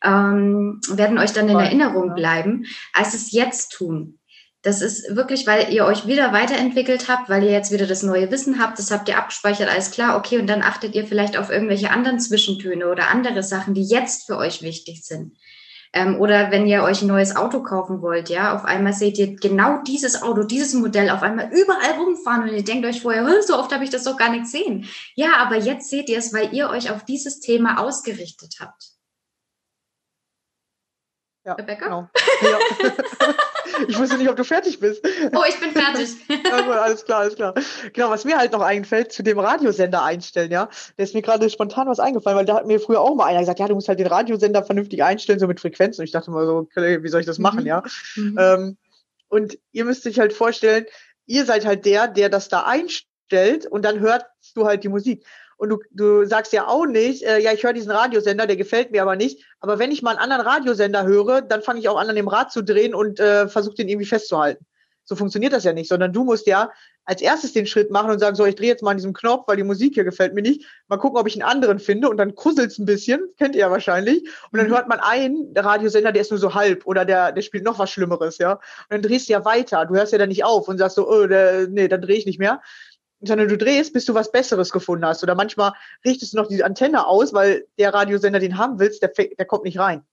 ähm, werden euch dann in Erinnerung bleiben, als es jetzt tun. Das ist wirklich, weil ihr euch wieder weiterentwickelt habt, weil ihr jetzt wieder das neue Wissen habt, das habt ihr abgespeichert, alles klar, okay, und dann achtet ihr vielleicht auf irgendwelche anderen Zwischentöne oder andere Sachen, die jetzt für euch wichtig sind. Ähm, oder wenn ihr euch ein neues Auto kaufen wollt, ja, auf einmal seht ihr genau dieses Auto, dieses Modell auf einmal überall rumfahren und ihr denkt euch vorher, so oft habe ich das doch gar nicht gesehen. Ja, aber jetzt seht ihr es, weil ihr euch auf dieses Thema ausgerichtet habt. Ja, Rebecca? Genau. Ja. ich wusste nicht, ob du fertig bist. Oh, ich bin fertig. ja, alles klar, alles klar. Genau, was mir halt noch einfällt, zu dem Radiosender einstellen, ja. Da ist mir gerade spontan was eingefallen, weil da hat mir früher auch mal einer gesagt, ja, du musst halt den Radiosender vernünftig einstellen, so mit Frequenzen. Und ich dachte mal so, wie soll ich das machen, mhm. ja? Mhm. Ähm, und ihr müsst euch halt vorstellen, ihr seid halt der, der das da einstellt und dann hörst du halt die Musik. Und du, du sagst ja auch nicht, äh, ja, ich höre diesen Radiosender, der gefällt mir aber nicht. Aber wenn ich mal einen anderen Radiosender höre, dann fange ich auch an, an dem Rad zu drehen und äh, versuche den irgendwie festzuhalten. So funktioniert das ja nicht, sondern du musst ja als erstes den Schritt machen und sagen, so, ich drehe jetzt mal an diesem Knopf, weil die Musik hier gefällt mir nicht. Mal gucken, ob ich einen anderen finde und dann kusselt's ein bisschen, kennt ihr ja wahrscheinlich. Und dann mhm. hört man einen, der Radiosender, der ist nur so halb oder der, der spielt noch was Schlimmeres, ja. Und dann drehst du ja weiter. Du hörst ja dann nicht auf und sagst so, oh, der, nee, dann drehe ich nicht mehr sondern du drehst, bis du was Besseres gefunden hast. Oder manchmal richtest du noch die Antenne aus, weil der Radiosender, den haben willst, der, der kommt nicht rein.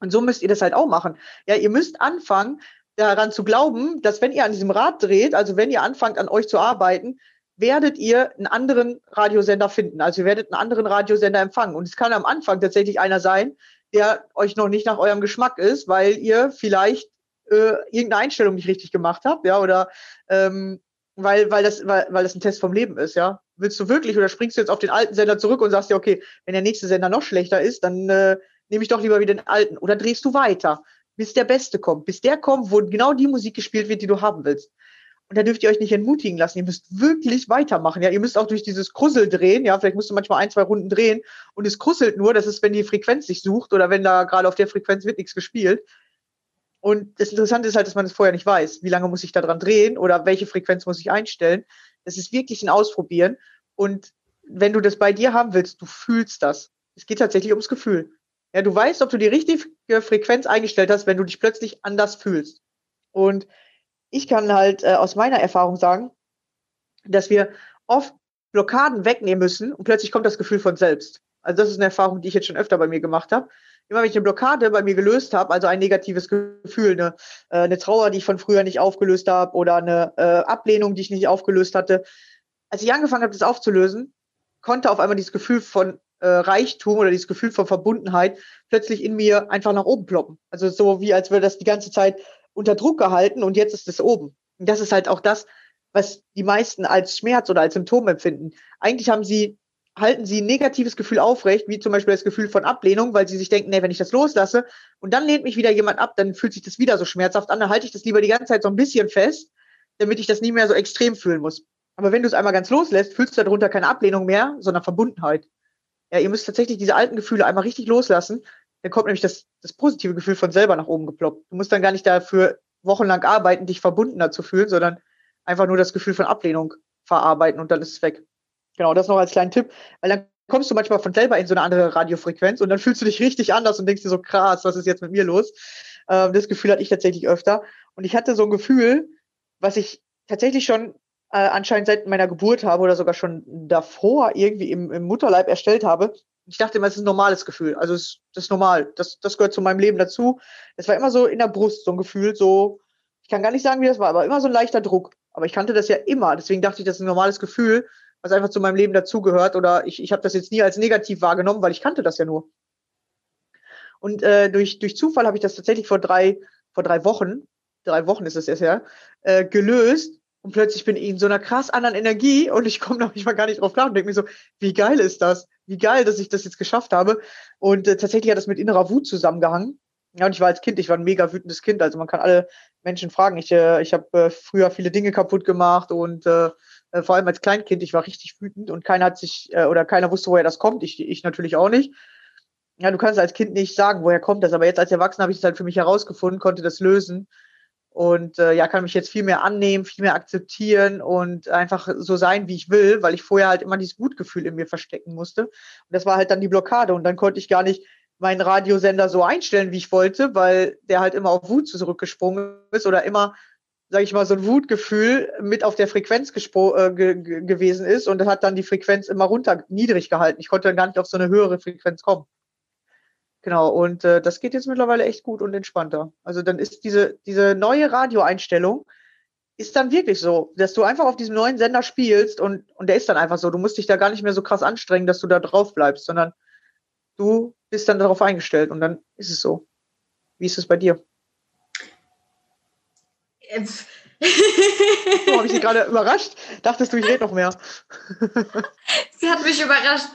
Und so müsst ihr das halt auch machen. Ja, ihr müsst anfangen, daran zu glauben, dass wenn ihr an diesem Rad dreht, also wenn ihr anfangt, an euch zu arbeiten, werdet ihr einen anderen Radiosender finden. Also ihr werdet einen anderen Radiosender empfangen. Und es kann am Anfang tatsächlich einer sein, der euch noch nicht nach eurem Geschmack ist, weil ihr vielleicht äh, irgendeine Einstellung nicht richtig gemacht habt, ja, oder ähm, weil, weil, das, weil, weil das ein Test vom Leben ist, ja. Willst du wirklich oder springst du jetzt auf den alten Sender zurück und sagst ja, okay, wenn der nächste Sender noch schlechter ist, dann äh, nehme ich doch lieber wieder den alten. Oder drehst du weiter, bis der Beste kommt, bis der kommt, wo genau die Musik gespielt wird, die du haben willst. Und da dürft ihr euch nicht entmutigen lassen. Ihr müsst wirklich weitermachen. Ja, ihr müsst auch durch dieses Krussel drehen. Ja, vielleicht musst du manchmal ein, zwei Runden drehen und es krusselt nur. Das ist, wenn die Frequenz sich sucht oder wenn da gerade auf der Frequenz wird nichts gespielt. Und das Interessante ist halt, dass man es das vorher nicht weiß. Wie lange muss ich da dran drehen oder welche Frequenz muss ich einstellen? Das ist wirklich ein Ausprobieren. Und wenn du das bei dir haben willst, du fühlst das. Es geht tatsächlich ums Gefühl. Ja, du weißt, ob du die richtige Frequenz eingestellt hast, wenn du dich plötzlich anders fühlst. Und ich kann halt äh, aus meiner Erfahrung sagen, dass wir oft Blockaden wegnehmen müssen und plötzlich kommt das Gefühl von selbst. Also das ist eine Erfahrung, die ich jetzt schon öfter bei mir gemacht habe. Immer wenn ich eine Blockade bei mir gelöst habe, also ein negatives Gefühl, eine, äh, eine Trauer, die ich von früher nicht aufgelöst habe oder eine äh, Ablehnung, die ich nicht aufgelöst hatte, als ich angefangen habe, das aufzulösen, konnte auf einmal dieses Gefühl von äh, Reichtum oder dieses Gefühl von Verbundenheit plötzlich in mir einfach nach oben ploppen. Also so wie als würde das die ganze Zeit unter Druck gehalten und jetzt ist es oben. Und das ist halt auch das, was die meisten als Schmerz oder als Symptom empfinden. Eigentlich haben sie, halten sie ein negatives Gefühl aufrecht, wie zum Beispiel das Gefühl von Ablehnung, weil sie sich denken, nee, wenn ich das loslasse und dann lehnt mich wieder jemand ab, dann fühlt sich das wieder so schmerzhaft an, dann halte ich das lieber die ganze Zeit so ein bisschen fest, damit ich das nie mehr so extrem fühlen muss. Aber wenn du es einmal ganz loslässt, fühlst du darunter keine Ablehnung mehr, sondern Verbundenheit. Ja, ihr müsst tatsächlich diese alten Gefühle einmal richtig loslassen. Dann kommt nämlich das, das positive Gefühl von selber nach oben geploppt. Du musst dann gar nicht dafür wochenlang arbeiten, dich verbundener zu fühlen, sondern einfach nur das Gefühl von Ablehnung verarbeiten und dann ist es weg. Genau, das noch als kleinen Tipp, weil dann kommst du manchmal von selber in so eine andere Radiofrequenz und dann fühlst du dich richtig anders und denkst dir so krass, was ist jetzt mit mir los? Ähm, das Gefühl hatte ich tatsächlich öfter und ich hatte so ein Gefühl, was ich tatsächlich schon äh, anscheinend seit meiner Geburt habe oder sogar schon davor irgendwie im, im Mutterleib erstellt habe. Ich dachte immer, es ist ein normales Gefühl. Also es, das ist normal. Das, das gehört zu meinem Leben dazu. Es war immer so in der Brust, so ein Gefühl, so, ich kann gar nicht sagen, wie das war, aber immer so ein leichter Druck. Aber ich kannte das ja immer. Deswegen dachte ich, das ist ein normales Gefühl, was einfach zu meinem Leben dazugehört. Oder ich, ich habe das jetzt nie als negativ wahrgenommen, weil ich kannte das ja nur. Und äh, durch, durch Zufall habe ich das tatsächlich vor drei, vor drei Wochen, drei Wochen ist es erst ja, äh, gelöst und plötzlich bin ich in so einer krass anderen Energie und ich komme noch nicht mal gar nicht drauf klar und denke mir so, wie geil ist das? Wie geil, dass ich das jetzt geschafft habe. Und äh, tatsächlich hat das mit innerer Wut zusammengehangen. Ja, und ich war als Kind, ich war ein mega wütendes Kind. Also man kann alle Menschen fragen. Ich, äh, ich habe äh, früher viele Dinge kaputt gemacht und äh, äh, vor allem als Kleinkind, ich war richtig wütend und keiner hat sich äh, oder keiner wusste, woher das kommt. Ich, ich natürlich auch nicht. Ja, du kannst als Kind nicht sagen, woher kommt das, aber jetzt als Erwachsener habe ich es halt für mich herausgefunden, konnte das lösen und äh, ja, kann mich jetzt viel mehr annehmen, viel mehr akzeptieren und einfach so sein, wie ich will, weil ich vorher halt immer dieses Wutgefühl in mir verstecken musste. Und das war halt dann die Blockade und dann konnte ich gar nicht meinen Radiosender so einstellen, wie ich wollte, weil der halt immer auf Wut zurückgesprungen ist oder immer, sage ich mal, so ein Wutgefühl mit auf der Frequenz äh, gewesen ist und hat dann die Frequenz immer runter niedrig gehalten. Ich konnte dann gar nicht auf so eine höhere Frequenz kommen. Genau, und äh, das geht jetzt mittlerweile echt gut und entspannter. Also dann ist diese, diese neue Radioeinstellung, ist dann wirklich so, dass du einfach auf diesem neuen Sender spielst und, und der ist dann einfach so. Du musst dich da gar nicht mehr so krass anstrengen, dass du da drauf bleibst, sondern du bist dann darauf eingestellt und dann ist es so. Wie ist es bei dir? oh, habe ich sie gerade überrascht? Dachtest du, ich rede noch mehr? sie hat mich überrascht,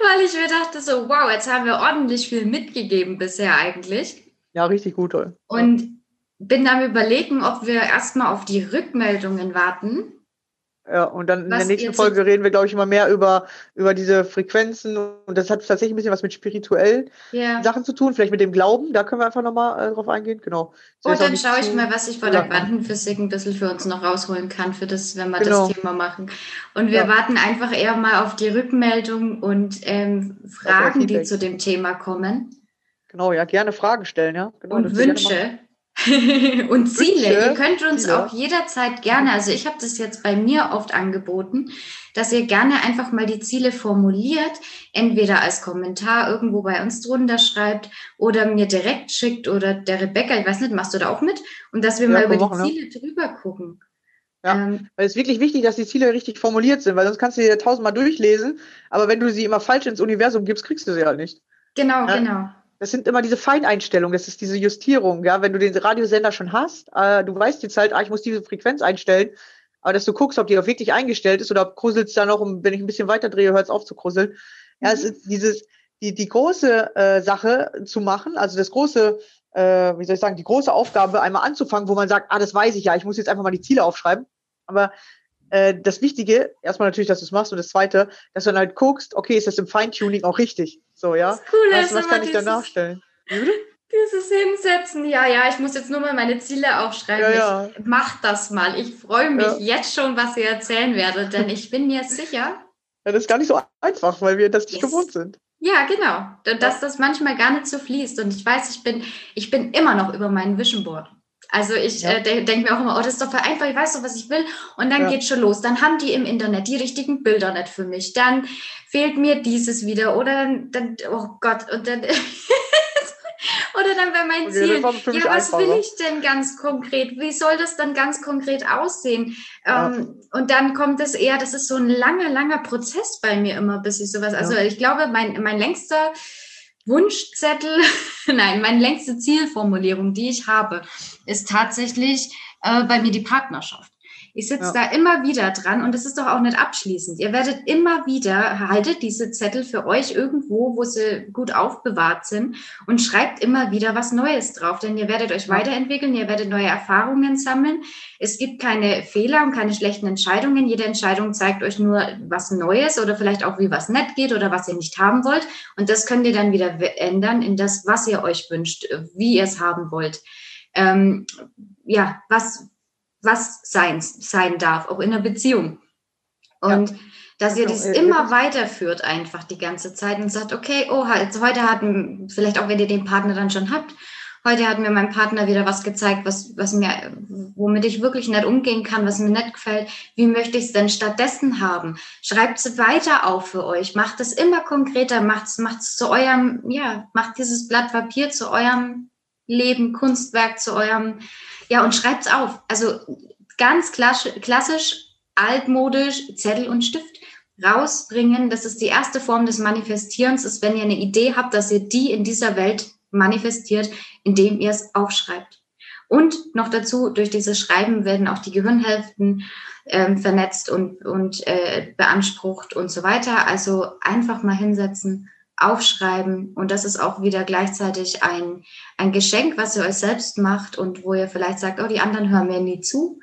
weil ich mir dachte so, wow, jetzt haben wir ordentlich viel mitgegeben bisher eigentlich. Ja, richtig gut. Toll. Und bin dann überlegen, ob wir erstmal auf die Rückmeldungen warten ja, und dann in der nächsten Folge reden wir, glaube ich, immer mehr über, über diese Frequenzen. Und das hat tatsächlich ein bisschen was mit spirituellen yeah. Sachen zu tun, vielleicht mit dem Glauben. Da können wir einfach nochmal äh, drauf eingehen. Genau. So und dann schaue ich mal, was ich von der Quantenphysik ein bisschen für uns noch rausholen kann, für das, wenn wir genau. das Thema machen. Und wir ja. warten einfach eher mal auf die Rückmeldung und ähm, Fragen, die zu dem Thema kommen. Genau, ja, gerne Fragen stellen, ja. Genau, und Wünsche. und Ziele. Ihr könnt uns Ziele. auch jederzeit gerne, also ich habe das jetzt bei mir oft angeboten, dass ihr gerne einfach mal die Ziele formuliert, entweder als Kommentar irgendwo bei uns drunter schreibt oder mir direkt schickt oder der Rebecca, ich weiß nicht, machst du da auch mit? Und dass wir ja, mal über machen, die Ziele ja. drüber gucken. Ja, ähm, weil es ist wirklich wichtig, dass die Ziele richtig formuliert sind, weil sonst kannst du sie tausendmal durchlesen, aber wenn du sie immer falsch ins Universum gibst, kriegst du sie halt nicht. Genau, ja? genau. Das sind immer diese Feineinstellungen, das ist diese Justierung, ja. Wenn du den Radiosender schon hast, äh, du weißt jetzt halt, ah, ich muss diese Frequenz einstellen, aber dass du guckst, ob die auch wirklich eingestellt ist oder ob kruselt es da noch, wenn ich ein bisschen weiter drehe, hört es auf zu krusseln. Ja, es mhm. ist dieses, die, die große äh, Sache zu machen, also das große, äh, wie soll ich sagen, die große Aufgabe einmal anzufangen, wo man sagt, ah, das weiß ich ja, ich muss jetzt einfach mal die Ziele aufschreiben. Aber äh, das Wichtige, erstmal natürlich, dass du es machst und das Zweite, dass du dann halt guckst, okay, ist das im Feintuning auch richtig? So, ja. Das Coole weißt, was kann ich da nachstellen? Dieses Hinsetzen, ja, ja, ich muss jetzt nur mal meine Ziele aufschreiben. Ja, ja. Mach das mal. Ich freue mich ja. jetzt schon, was ihr erzählen werdet, denn ich bin mir sicher. Ja, das ist gar nicht so einfach, weil wir das nicht yes. gewohnt sind. Ja, genau. Dass das manchmal gar nicht so fließt. Und ich weiß, ich bin, ich bin immer noch über meinen Vision Board. Also ich ja. äh, denke mir auch immer, oh, das ist doch einfach, ich weiß doch, was ich will. Und dann ja. geht schon los. Dann haben die im Internet die richtigen Bilder nicht für mich. Dann fehlt mir dieses wieder. Oder dann, dann oh Gott, und dann Oder dann wäre mein okay, Ziel, ja, was will ich denn ganz konkret? Wie soll das dann ganz konkret aussehen? Ja. Ähm, und dann kommt es eher, das ist so ein langer, langer Prozess bei mir immer, bis ich sowas, also ich glaube, mein, mein längster Wunschzettel, nein, meine längste Zielformulierung, die ich habe, ist tatsächlich äh, bei mir die Partnerschaft. Ich sitze ja. da immer wieder dran und es ist doch auch nicht abschließend. Ihr werdet immer wieder, haltet diese Zettel für euch irgendwo, wo sie gut aufbewahrt sind und schreibt immer wieder was Neues drauf, denn ihr werdet euch ja. weiterentwickeln, ihr werdet neue Erfahrungen sammeln. Es gibt keine Fehler und keine schlechten Entscheidungen. Jede Entscheidung zeigt euch nur was Neues oder vielleicht auch, wie was nett geht oder was ihr nicht haben wollt. Und das könnt ihr dann wieder ändern in das, was ihr euch wünscht, wie ihr es haben wollt. Ähm, ja, was, was sein, sein darf, auch in der Beziehung. Und ja. dass ihr das immer weiterführt einfach die ganze Zeit und sagt, okay, oh, jetzt heute hatten, vielleicht auch wenn ihr den Partner dann schon habt, heute hat mir mein Partner wieder was gezeigt, was, was mir, womit ich wirklich nicht umgehen kann, was mir nicht gefällt. Wie möchte ich es denn stattdessen haben? Schreibt es weiter auf für euch. Macht es immer konkreter. Macht es zu eurem, ja, macht dieses Blatt Papier zu eurem Leben, Kunstwerk, zu eurem, ja, und schreibt es auf. Also ganz klassisch, altmodisch, Zettel und Stift rausbringen. Das ist die erste Form des Manifestierens, ist, wenn ihr eine Idee habt, dass ihr die in dieser Welt manifestiert, indem ihr es aufschreibt. Und noch dazu, durch dieses Schreiben werden auch die Gehirnhälften ähm, vernetzt und, und äh, beansprucht und so weiter. Also einfach mal hinsetzen, aufschreiben. Und das ist auch wieder gleichzeitig ein, ein Geschenk, was ihr euch selbst macht und wo ihr vielleicht sagt, oh, die anderen hören mir nie zu.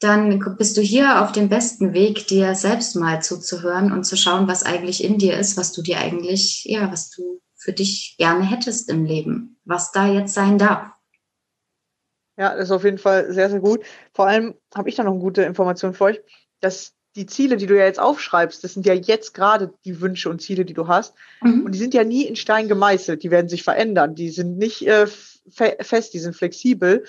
Dann bist du hier auf dem besten Weg, dir selbst mal zuzuhören und zu schauen, was eigentlich in dir ist, was du dir eigentlich, ja, was du für dich gerne hättest im Leben, was da jetzt sein darf. Ja, das ist auf jeden Fall sehr, sehr gut. Vor allem habe ich da noch eine gute Information für euch, dass die Ziele, die du ja jetzt aufschreibst, das sind ja jetzt gerade die Wünsche und Ziele, die du hast. Mhm. Und die sind ja nie in Stein gemeißelt. Die werden sich verändern. Die sind nicht äh, fe fest, die sind flexibel.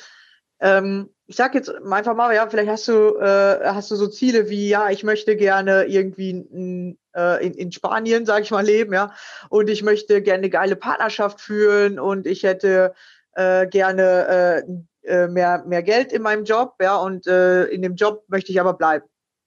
Ähm, ich sag jetzt einfach mal, ja, vielleicht hast du, äh, hast du so Ziele wie, ja, ich möchte gerne irgendwie in, äh, in, in Spanien, sage ich mal, leben, ja, und ich möchte gerne eine geile Partnerschaft führen und ich hätte äh, gerne äh, äh mehr, mehr Geld in meinem Job, ja, und äh, in dem Job möchte ich aber bleiben.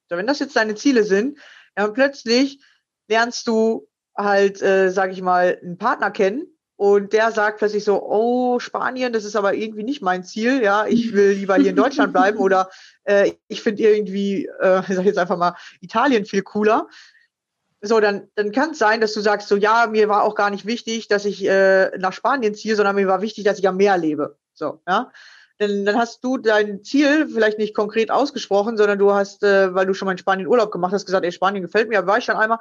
So, wenn das jetzt deine Ziele sind, ja, und plötzlich lernst du halt, äh, sage ich mal, einen Partner kennen und der sagt plötzlich so, oh, Spanien, das ist aber irgendwie nicht mein Ziel, ja, ich will lieber hier in Deutschland bleiben oder äh, ich finde irgendwie, äh, ich sag jetzt einfach mal, Italien viel cooler. So, dann, dann kann es sein, dass du sagst, so ja, mir war auch gar nicht wichtig, dass ich äh, nach Spanien ziehe, sondern mir war wichtig, dass ich am Meer lebe. So, ja dann, dann hast du dein Ziel vielleicht nicht konkret ausgesprochen, sondern du hast, äh, weil du schon mal in Spanien Urlaub gemacht hast, gesagt, ey, Spanien gefällt mir, war ich schon einmal.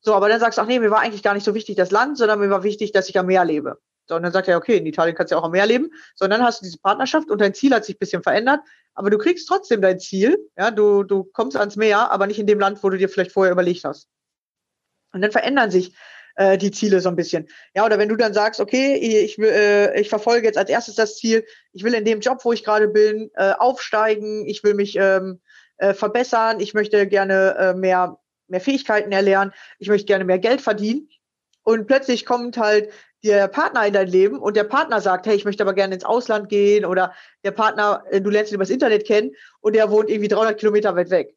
So, aber dann sagst du, ach nee, mir war eigentlich gar nicht so wichtig das Land, sondern mir war wichtig, dass ich am Meer lebe. So, und dann sagt er, okay, in Italien kannst du ja auch am Meer leben. So, und dann hast du diese Partnerschaft und dein Ziel hat sich ein bisschen verändert, aber du kriegst trotzdem dein Ziel. Ja, du, du kommst ans Meer, aber nicht in dem Land, wo du dir vielleicht vorher überlegt hast. Und dann verändern sich äh, die Ziele so ein bisschen. Ja, oder wenn du dann sagst, okay, ich, äh, ich verfolge jetzt als erstes das Ziel, ich will in dem Job, wo ich gerade bin, äh, aufsteigen, ich will mich ähm, äh, verbessern, ich möchte gerne äh, mehr, mehr Fähigkeiten erlernen, ich möchte gerne mehr Geld verdienen. Und plötzlich kommt halt der Partner in dein Leben und der Partner sagt, hey, ich möchte aber gerne ins Ausland gehen oder der Partner, äh, du lernst ihn übers Internet kennen und der wohnt irgendwie 300 Kilometer weit weg.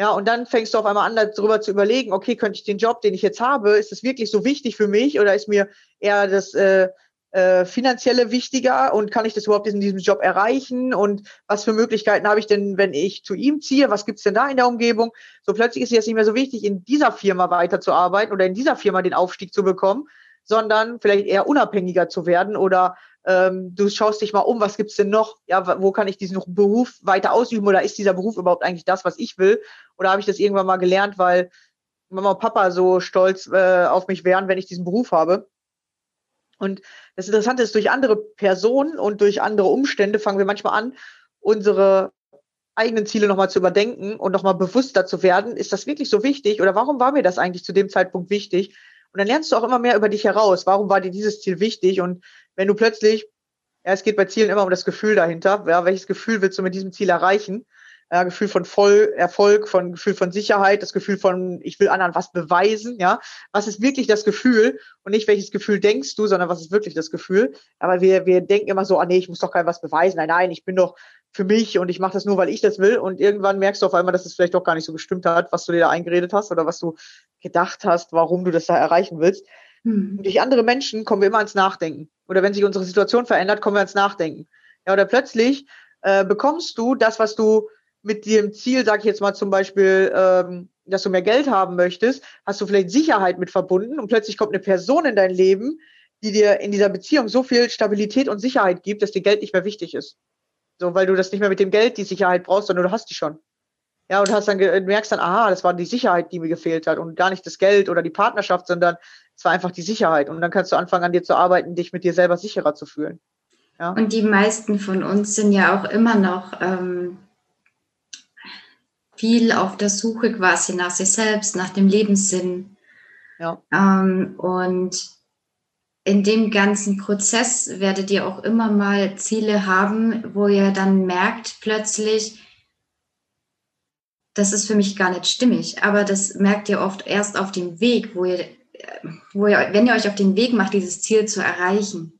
Ja, und dann fängst du auf einmal an, darüber zu überlegen, okay, könnte ich den Job, den ich jetzt habe, ist das wirklich so wichtig für mich oder ist mir eher das äh, äh, finanzielle wichtiger und kann ich das überhaupt in diesem Job erreichen und was für Möglichkeiten habe ich denn, wenn ich zu ihm ziehe, was gibt's denn da in der Umgebung? So plötzlich ist es jetzt nicht mehr so wichtig, in dieser Firma weiterzuarbeiten oder in dieser Firma den Aufstieg zu bekommen, sondern vielleicht eher unabhängiger zu werden oder ähm, du schaust dich mal um, was gibt's denn noch? Ja, wo kann ich diesen Beruf weiter ausüben oder ist dieser Beruf überhaupt eigentlich das, was ich will? Oder habe ich das irgendwann mal gelernt, weil Mama und Papa so stolz äh, auf mich wären, wenn ich diesen Beruf habe? Und das Interessante ist, durch andere Personen und durch andere Umstände fangen wir manchmal an, unsere eigenen Ziele nochmal zu überdenken und nochmal bewusster zu werden. Ist das wirklich so wichtig oder warum war mir das eigentlich zu dem Zeitpunkt wichtig? Und dann lernst du auch immer mehr über dich heraus. Warum war dir dieses Ziel wichtig? Und wenn du plötzlich, ja, es geht bei Zielen immer um das Gefühl dahinter. Ja, welches Gefühl willst du mit diesem Ziel erreichen? ja, Gefühl von Voll Erfolg, von Gefühl von Sicherheit, das Gefühl von, ich will anderen was beweisen, ja. Was ist wirklich das Gefühl und nicht welches Gefühl denkst du, sondern was ist wirklich das Gefühl? Aber wir, wir denken immer so, ah nee, ich muss doch kein was beweisen. Nein, nein, ich bin doch für mich und ich mache das nur, weil ich das will. Und irgendwann merkst du auf einmal, dass es vielleicht doch gar nicht so gestimmt hat, was du dir da eingeredet hast oder was du gedacht hast, warum du das da erreichen willst. Hm. Und durch andere Menschen kommen wir immer ans Nachdenken. Oder wenn sich unsere Situation verändert, kommen wir ans Nachdenken. Ja, oder plötzlich äh, bekommst du das, was du mit dem Ziel, sag ich jetzt mal zum Beispiel, ähm, dass du mehr Geld haben möchtest, hast du vielleicht Sicherheit mit verbunden und plötzlich kommt eine Person in dein Leben, die dir in dieser Beziehung so viel Stabilität und Sicherheit gibt, dass dir Geld nicht mehr wichtig ist. So, weil du das nicht mehr mit dem Geld die Sicherheit brauchst, sondern du hast die schon. Ja, und hast dann merkst dann, aha, das war die Sicherheit, die mir gefehlt hat und gar nicht das Geld oder die Partnerschaft, sondern es war einfach die Sicherheit. Und dann kannst du anfangen, an dir zu arbeiten, dich mit dir selber sicherer zu fühlen. Ja. Und die meisten von uns sind ja auch immer noch ähm, viel auf der Suche quasi nach sich selbst, nach dem Lebenssinn. Ja. Ähm, und in dem ganzen Prozess werdet ihr auch immer mal Ziele haben, wo ihr dann merkt plötzlich, das ist für mich gar nicht stimmig. Aber das merkt ihr oft erst auf dem Weg, wo ihr, wo ihr, wenn ihr euch auf den Weg macht, dieses Ziel zu erreichen,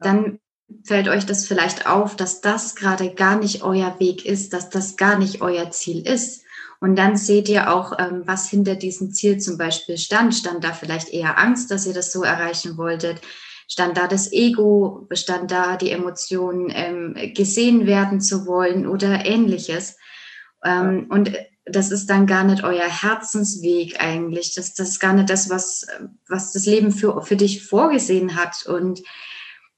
dann fällt euch das vielleicht auf, dass das gerade gar nicht euer Weg ist, dass das gar nicht euer Ziel ist. Und dann seht ihr auch, ähm, was hinter diesem Ziel zum Beispiel stand. Stand da vielleicht eher Angst, dass ihr das so erreichen wolltet? Stand da das Ego? Stand da die Emotion, ähm, gesehen werden zu wollen oder ähnliches? Ähm, und das ist dann gar nicht euer Herzensweg eigentlich. Das, das ist gar nicht das, was, was das Leben für, für dich vorgesehen hat. Und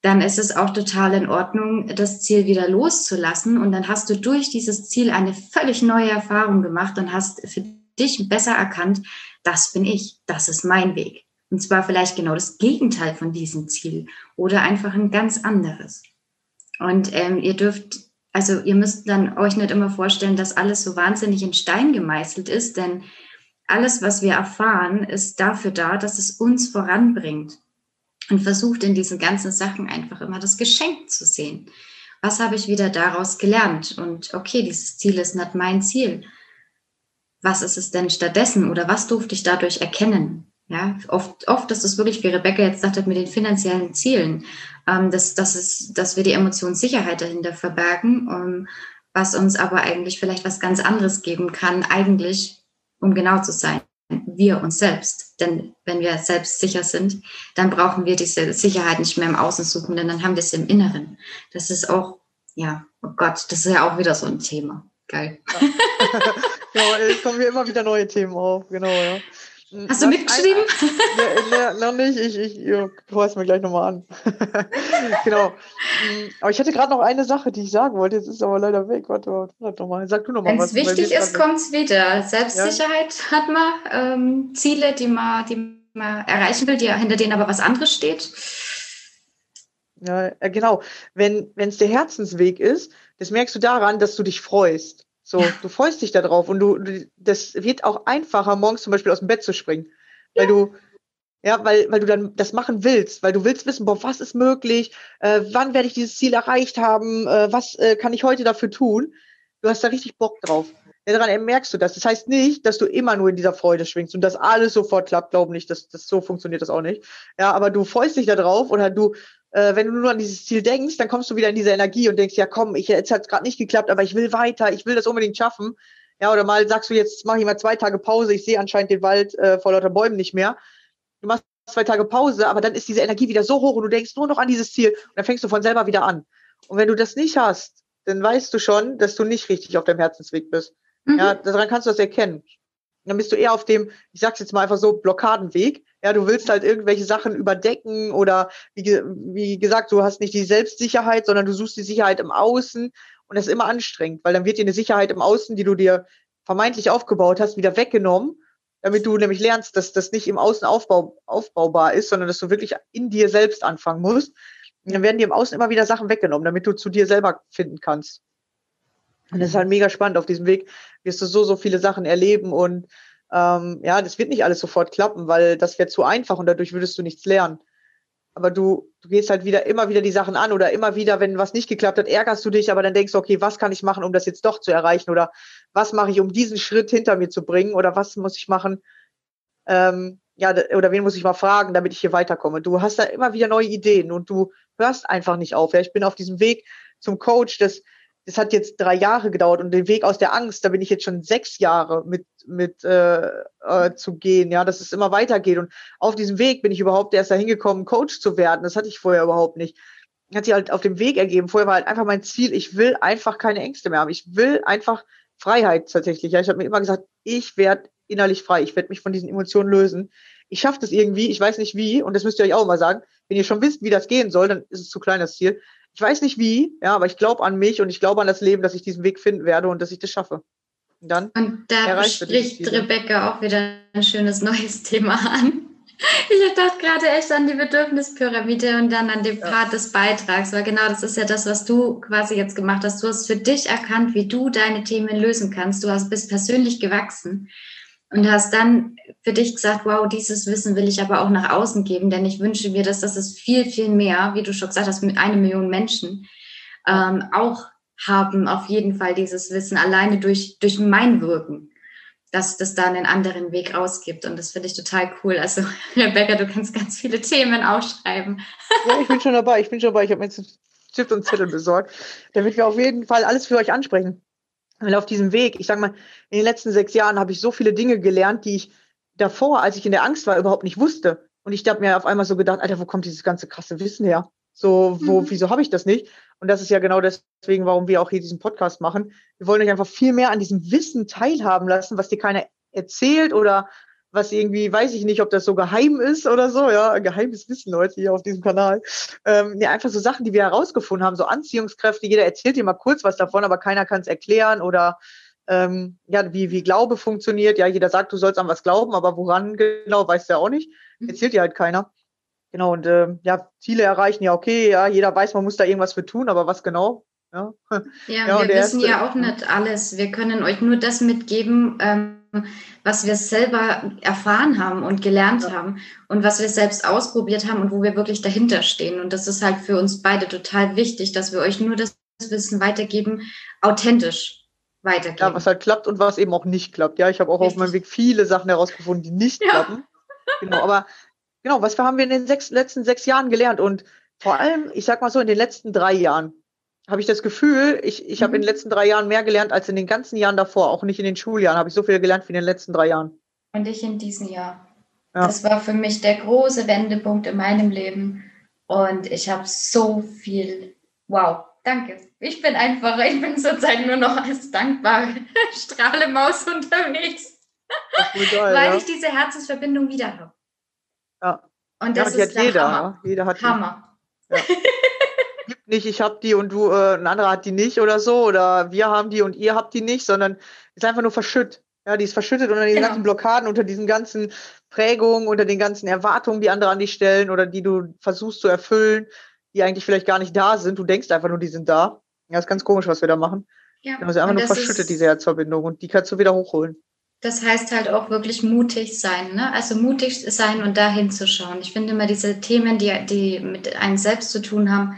dann ist es auch total in Ordnung, das Ziel wieder loszulassen. Und dann hast du durch dieses Ziel eine völlig neue Erfahrung gemacht und hast für dich besser erkannt, das bin ich, das ist mein Weg. Und zwar vielleicht genau das Gegenteil von diesem Ziel oder einfach ein ganz anderes. Und ähm, ihr dürft, also ihr müsst dann euch nicht immer vorstellen, dass alles so wahnsinnig in Stein gemeißelt ist, denn alles, was wir erfahren, ist dafür da, dass es uns voranbringt und versucht in diesen ganzen Sachen einfach immer das Geschenk zu sehen. Was habe ich wieder daraus gelernt? Und okay, dieses Ziel ist nicht mein Ziel. Was ist es denn stattdessen oder was durfte ich dadurch erkennen? Ja, oft, oft ist es wirklich, wie Rebecca jetzt sagte, mit den finanziellen Zielen, ähm, dass, dass, es, dass wir die Emotionssicherheit dahinter verbergen, um, was uns aber eigentlich vielleicht was ganz anderes geben kann, eigentlich, um genau zu sein, wir uns selbst. Denn wenn wir selbst sicher sind, dann brauchen wir diese Sicherheit nicht mehr im Außen suchen, denn dann haben wir es im Inneren. Das ist auch, ja, oh Gott, das ist ja auch wieder so ein Thema. Geil. Ja, ja es kommen hier immer wieder neue Themen auf, genau, ja. Hast du mitgeschrieben? Ein, noch nicht. Ich, ich, ich höre es mir gleich nochmal an. genau. Aber ich hatte gerade noch eine Sache, die ich sagen wollte. Jetzt ist es aber leider weg. Warte, warte nochmal. Sag du nochmal was. Wenn es wichtig ist, kommt es wieder. Selbstsicherheit ja? hat man. Ähm, Ziele, die man, die man erreichen will, die, hinter denen aber was anderes steht. Ja, äh, genau. Wenn es der Herzensweg ist, das merkst du daran, dass du dich freust. So, ja. du freust dich darauf und du, das wird auch einfacher, morgens zum Beispiel aus dem Bett zu springen. Weil ja. du, ja, weil, weil du dann das machen willst, weil du willst wissen, boah, was ist möglich, äh, wann werde ich dieses Ziel erreicht haben, äh, was äh, kann ich heute dafür tun? Du hast da richtig Bock drauf. Ja, daran merkst du das. Das heißt nicht, dass du immer nur in dieser Freude schwingst und dass alles sofort klappt, glaub nicht, dass das so funktioniert das auch nicht. Ja, aber du freust dich da drauf oder du äh, wenn du nur an dieses Ziel denkst, dann kommst du wieder in diese Energie und denkst, ja komm, ich, jetzt hat es gerade nicht geklappt, aber ich will weiter, ich will das unbedingt schaffen. Ja, oder mal sagst du, jetzt mache ich mal zwei Tage Pause, ich sehe anscheinend den Wald äh, vor lauter Bäumen nicht mehr. Du machst zwei Tage Pause, aber dann ist diese Energie wieder so hoch und du denkst nur noch an dieses Ziel und dann fängst du von selber wieder an. Und wenn du das nicht hast, dann weißt du schon, dass du nicht richtig auf deinem Herzensweg bist. Mhm. Ja, daran kannst du das erkennen. Dann bist du eher auf dem, ich sag's jetzt mal einfach so, Blockadenweg. Ja, du willst halt irgendwelche Sachen überdecken oder wie, wie gesagt, du hast nicht die Selbstsicherheit, sondern du suchst die Sicherheit im Außen und das ist immer anstrengend, weil dann wird dir eine Sicherheit im Außen, die du dir vermeintlich aufgebaut hast, wieder weggenommen, damit du nämlich lernst, dass das nicht im Außen aufbau, aufbaubar ist, sondern dass du wirklich in dir selbst anfangen musst. Und dann werden dir im Außen immer wieder Sachen weggenommen, damit du zu dir selber finden kannst. Und das ist halt mega spannend. Auf diesem Weg wirst du so, so viele Sachen erleben und ähm, ja, das wird nicht alles sofort klappen, weil das wäre zu einfach und dadurch würdest du nichts lernen. Aber du, du gehst halt wieder immer wieder die Sachen an oder immer wieder, wenn was nicht geklappt hat, ärgerst du dich, aber dann denkst du, okay, was kann ich machen, um das jetzt doch zu erreichen oder was mache ich, um diesen Schritt hinter mir zu bringen oder was muss ich machen, ähm, ja, oder wen muss ich mal fragen, damit ich hier weiterkomme. Du hast da immer wieder neue Ideen und du hörst einfach nicht auf. Ja, ich bin auf diesem Weg zum Coach, das, das hat jetzt drei Jahre gedauert und den Weg aus der Angst, da bin ich jetzt schon sechs Jahre mit, mit äh, äh, zu gehen, ja, dass es immer weitergeht. Und auf diesem Weg bin ich überhaupt erst dahin gekommen, Coach zu werden. Das hatte ich vorher überhaupt nicht. Hat sich halt auf dem Weg ergeben. Vorher war halt einfach mein Ziel, ich will einfach keine Ängste mehr haben. Ich will einfach Freiheit tatsächlich. Ja, ich habe mir immer gesagt, ich werde innerlich frei. Ich werde mich von diesen Emotionen lösen. Ich schaffe das irgendwie, ich weiß nicht wie, und das müsst ihr euch auch mal sagen. Wenn ihr schon wisst, wie das gehen soll, dann ist es zu klein das Ziel. Ich weiß nicht wie, ja, aber ich glaube an mich und ich glaube an das Leben, dass ich diesen Weg finden werde und dass ich das schaffe. Und dann und da spricht Rebecca auch wieder ein schönes neues Thema an. Ich dachte gerade echt an die Bedürfnispyramide und dann an den Part ja. des Beitrags, weil genau das ist ja das, was du quasi jetzt gemacht hast. Du hast für dich erkannt, wie du deine Themen lösen kannst. Du hast bist persönlich gewachsen und hast dann für dich gesagt, wow, dieses Wissen will ich aber auch nach außen geben, denn ich wünsche mir, dass das ist viel, viel mehr, wie du schon gesagt hast, mit einer Million Menschen ähm, auch haben auf jeden Fall dieses Wissen alleine durch, durch mein Wirken, dass das da einen anderen Weg rausgibt. Und das finde ich total cool. Also, Rebecca, du kannst ganz viele Themen aufschreiben. Ja, ich bin schon dabei. Ich bin schon dabei. Ich habe mir jetzt Stift und Zettel besorgt, damit wir auf jeden Fall alles für euch ansprechen. Weil auf diesem Weg, ich sage mal, in den letzten sechs Jahren habe ich so viele Dinge gelernt, die ich davor, als ich in der Angst war, überhaupt nicht wusste. Und ich habe mir auf einmal so gedacht, Alter, wo kommt dieses ganze krasse Wissen her? So, wo, mhm. wieso habe ich das nicht? Und das ist ja genau deswegen, warum wir auch hier diesen Podcast machen. Wir wollen euch einfach viel mehr an diesem Wissen teilhaben lassen, was dir keiner erzählt oder was irgendwie, weiß ich nicht, ob das so geheim ist oder so, ja, geheimes Wissen, Leute, hier auf diesem Kanal. Ähm, ja, einfach so Sachen, die wir herausgefunden haben, so Anziehungskräfte, jeder erzählt dir mal kurz was davon, aber keiner kann es erklären oder ähm, ja, wie, wie Glaube funktioniert. Ja, jeder sagt, du sollst an was glauben, aber woran genau, weiß der auch nicht. Mhm. Erzählt dir halt keiner. Genau, und äh, ja, Ziele erreichen, ja, okay, ja, jeder weiß, man muss da irgendwas für tun, aber was genau? Ja, ja, ja wir wissen erste, ja auch nicht alles. Wir können euch nur das mitgeben, ähm, was wir selber erfahren haben und gelernt ja. haben und was wir selbst ausprobiert haben und wo wir wirklich dahinter stehen. Und das ist halt für uns beide total wichtig, dass wir euch nur das Wissen weitergeben, authentisch weitergeben. Ja, was halt klappt und was eben auch nicht klappt. Ja, ich habe auch Richtig. auf meinem Weg viele Sachen herausgefunden, die nicht ja. klappen. Genau, aber genau, was haben wir in den sechs, letzten sechs Jahren gelernt? Und vor allem, ich sag mal so, in den letzten drei Jahren habe ich das Gefühl, ich, ich mhm. habe in den letzten drei Jahren mehr gelernt als in den ganzen Jahren davor. Auch nicht in den Schuljahren habe ich so viel gelernt wie in den letzten drei Jahren. Und ich in diesem Jahr. Ja. Das war für mich der große Wendepunkt in meinem Leben. Und ich habe so viel. Wow, danke. Ich bin einfach, ich bin zurzeit nur noch als dankbare Strahlemaus unterwegs. Toll, weil ja. ich diese Herzensverbindung wieder habe. Ja. Und das ja, ist hat jeder. Hammer. Jeder hat Hammer. Ja. nicht, ich habe die und du, äh, ein anderer hat die nicht oder so, oder wir haben die und ihr habt die nicht, sondern ist einfach nur verschüttet. Ja, die ist verschüttet unter den genau. ganzen Blockaden, unter diesen ganzen Prägungen, unter den ganzen Erwartungen, die andere an dich stellen oder die du versuchst zu erfüllen, die eigentlich vielleicht gar nicht da sind. Du denkst einfach nur, die sind da. Ja, ist ganz komisch, was wir da machen. Ja, genau, sie einfach nur verschüttet, diese Herzverbindung, und die kannst du wieder hochholen. Das heißt halt auch wirklich mutig sein, ne? Also mutig sein und dahin zu schauen. Ich finde immer diese Themen, die, die mit einem selbst zu tun haben,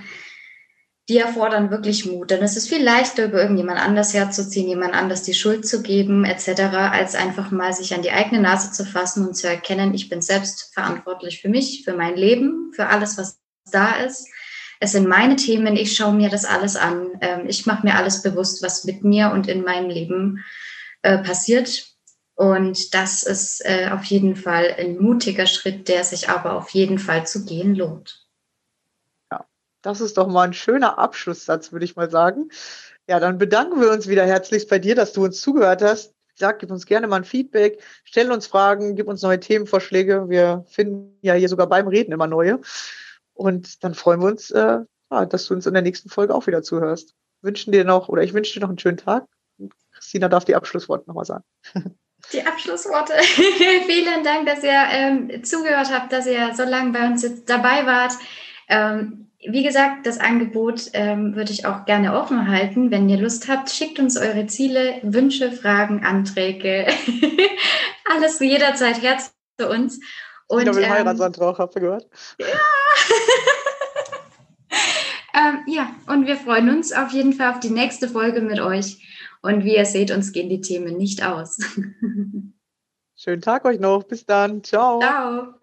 die erfordern wirklich Mut. Denn es ist viel leichter, über irgendjemand anders herzuziehen, jemand anders die Schuld zu geben, etc., als einfach mal sich an die eigene Nase zu fassen und zu erkennen, ich bin selbst verantwortlich für mich, für mein Leben, für alles, was da ist. Es sind meine Themen, ich schaue mir das alles an. Ähm, ich mache mir alles bewusst, was mit mir und in meinem Leben äh, passiert. Und das ist äh, auf jeden Fall ein mutiger Schritt, der sich aber auf jeden Fall zu gehen lohnt. Das ist doch mal ein schöner Abschlusssatz, würde ich mal sagen. Ja, dann bedanken wir uns wieder herzlichst bei dir, dass du uns zugehört hast. Sag, gib uns gerne mal ein Feedback, stell uns Fragen, gib uns neue Themenvorschläge. Wir finden ja hier sogar beim Reden immer neue. Und dann freuen wir uns, äh, dass du uns in der nächsten Folge auch wieder zuhörst. Wünschen dir noch, oder ich wünsche dir noch einen schönen Tag. Christina darf die Abschlussworte nochmal sagen. Die Abschlussworte. Vielen Dank, dass ihr ähm, zugehört habt, dass ihr so lange bei uns dabei wart. Ähm, wie gesagt, das Angebot ähm, würde ich auch gerne offen halten. Wenn ihr Lust habt, schickt uns eure Ziele, Wünsche, Fragen, Anträge. Alles jederzeit Herz zu uns. Und, Wieder mit ähm, Heiratsantrag, habt ihr gehört? Ja. ähm, ja, und wir freuen uns auf jeden Fall auf die nächste Folge mit euch. Und wie ihr seht, uns gehen die Themen nicht aus. Schönen Tag euch noch. Bis dann. Ciao. Ciao.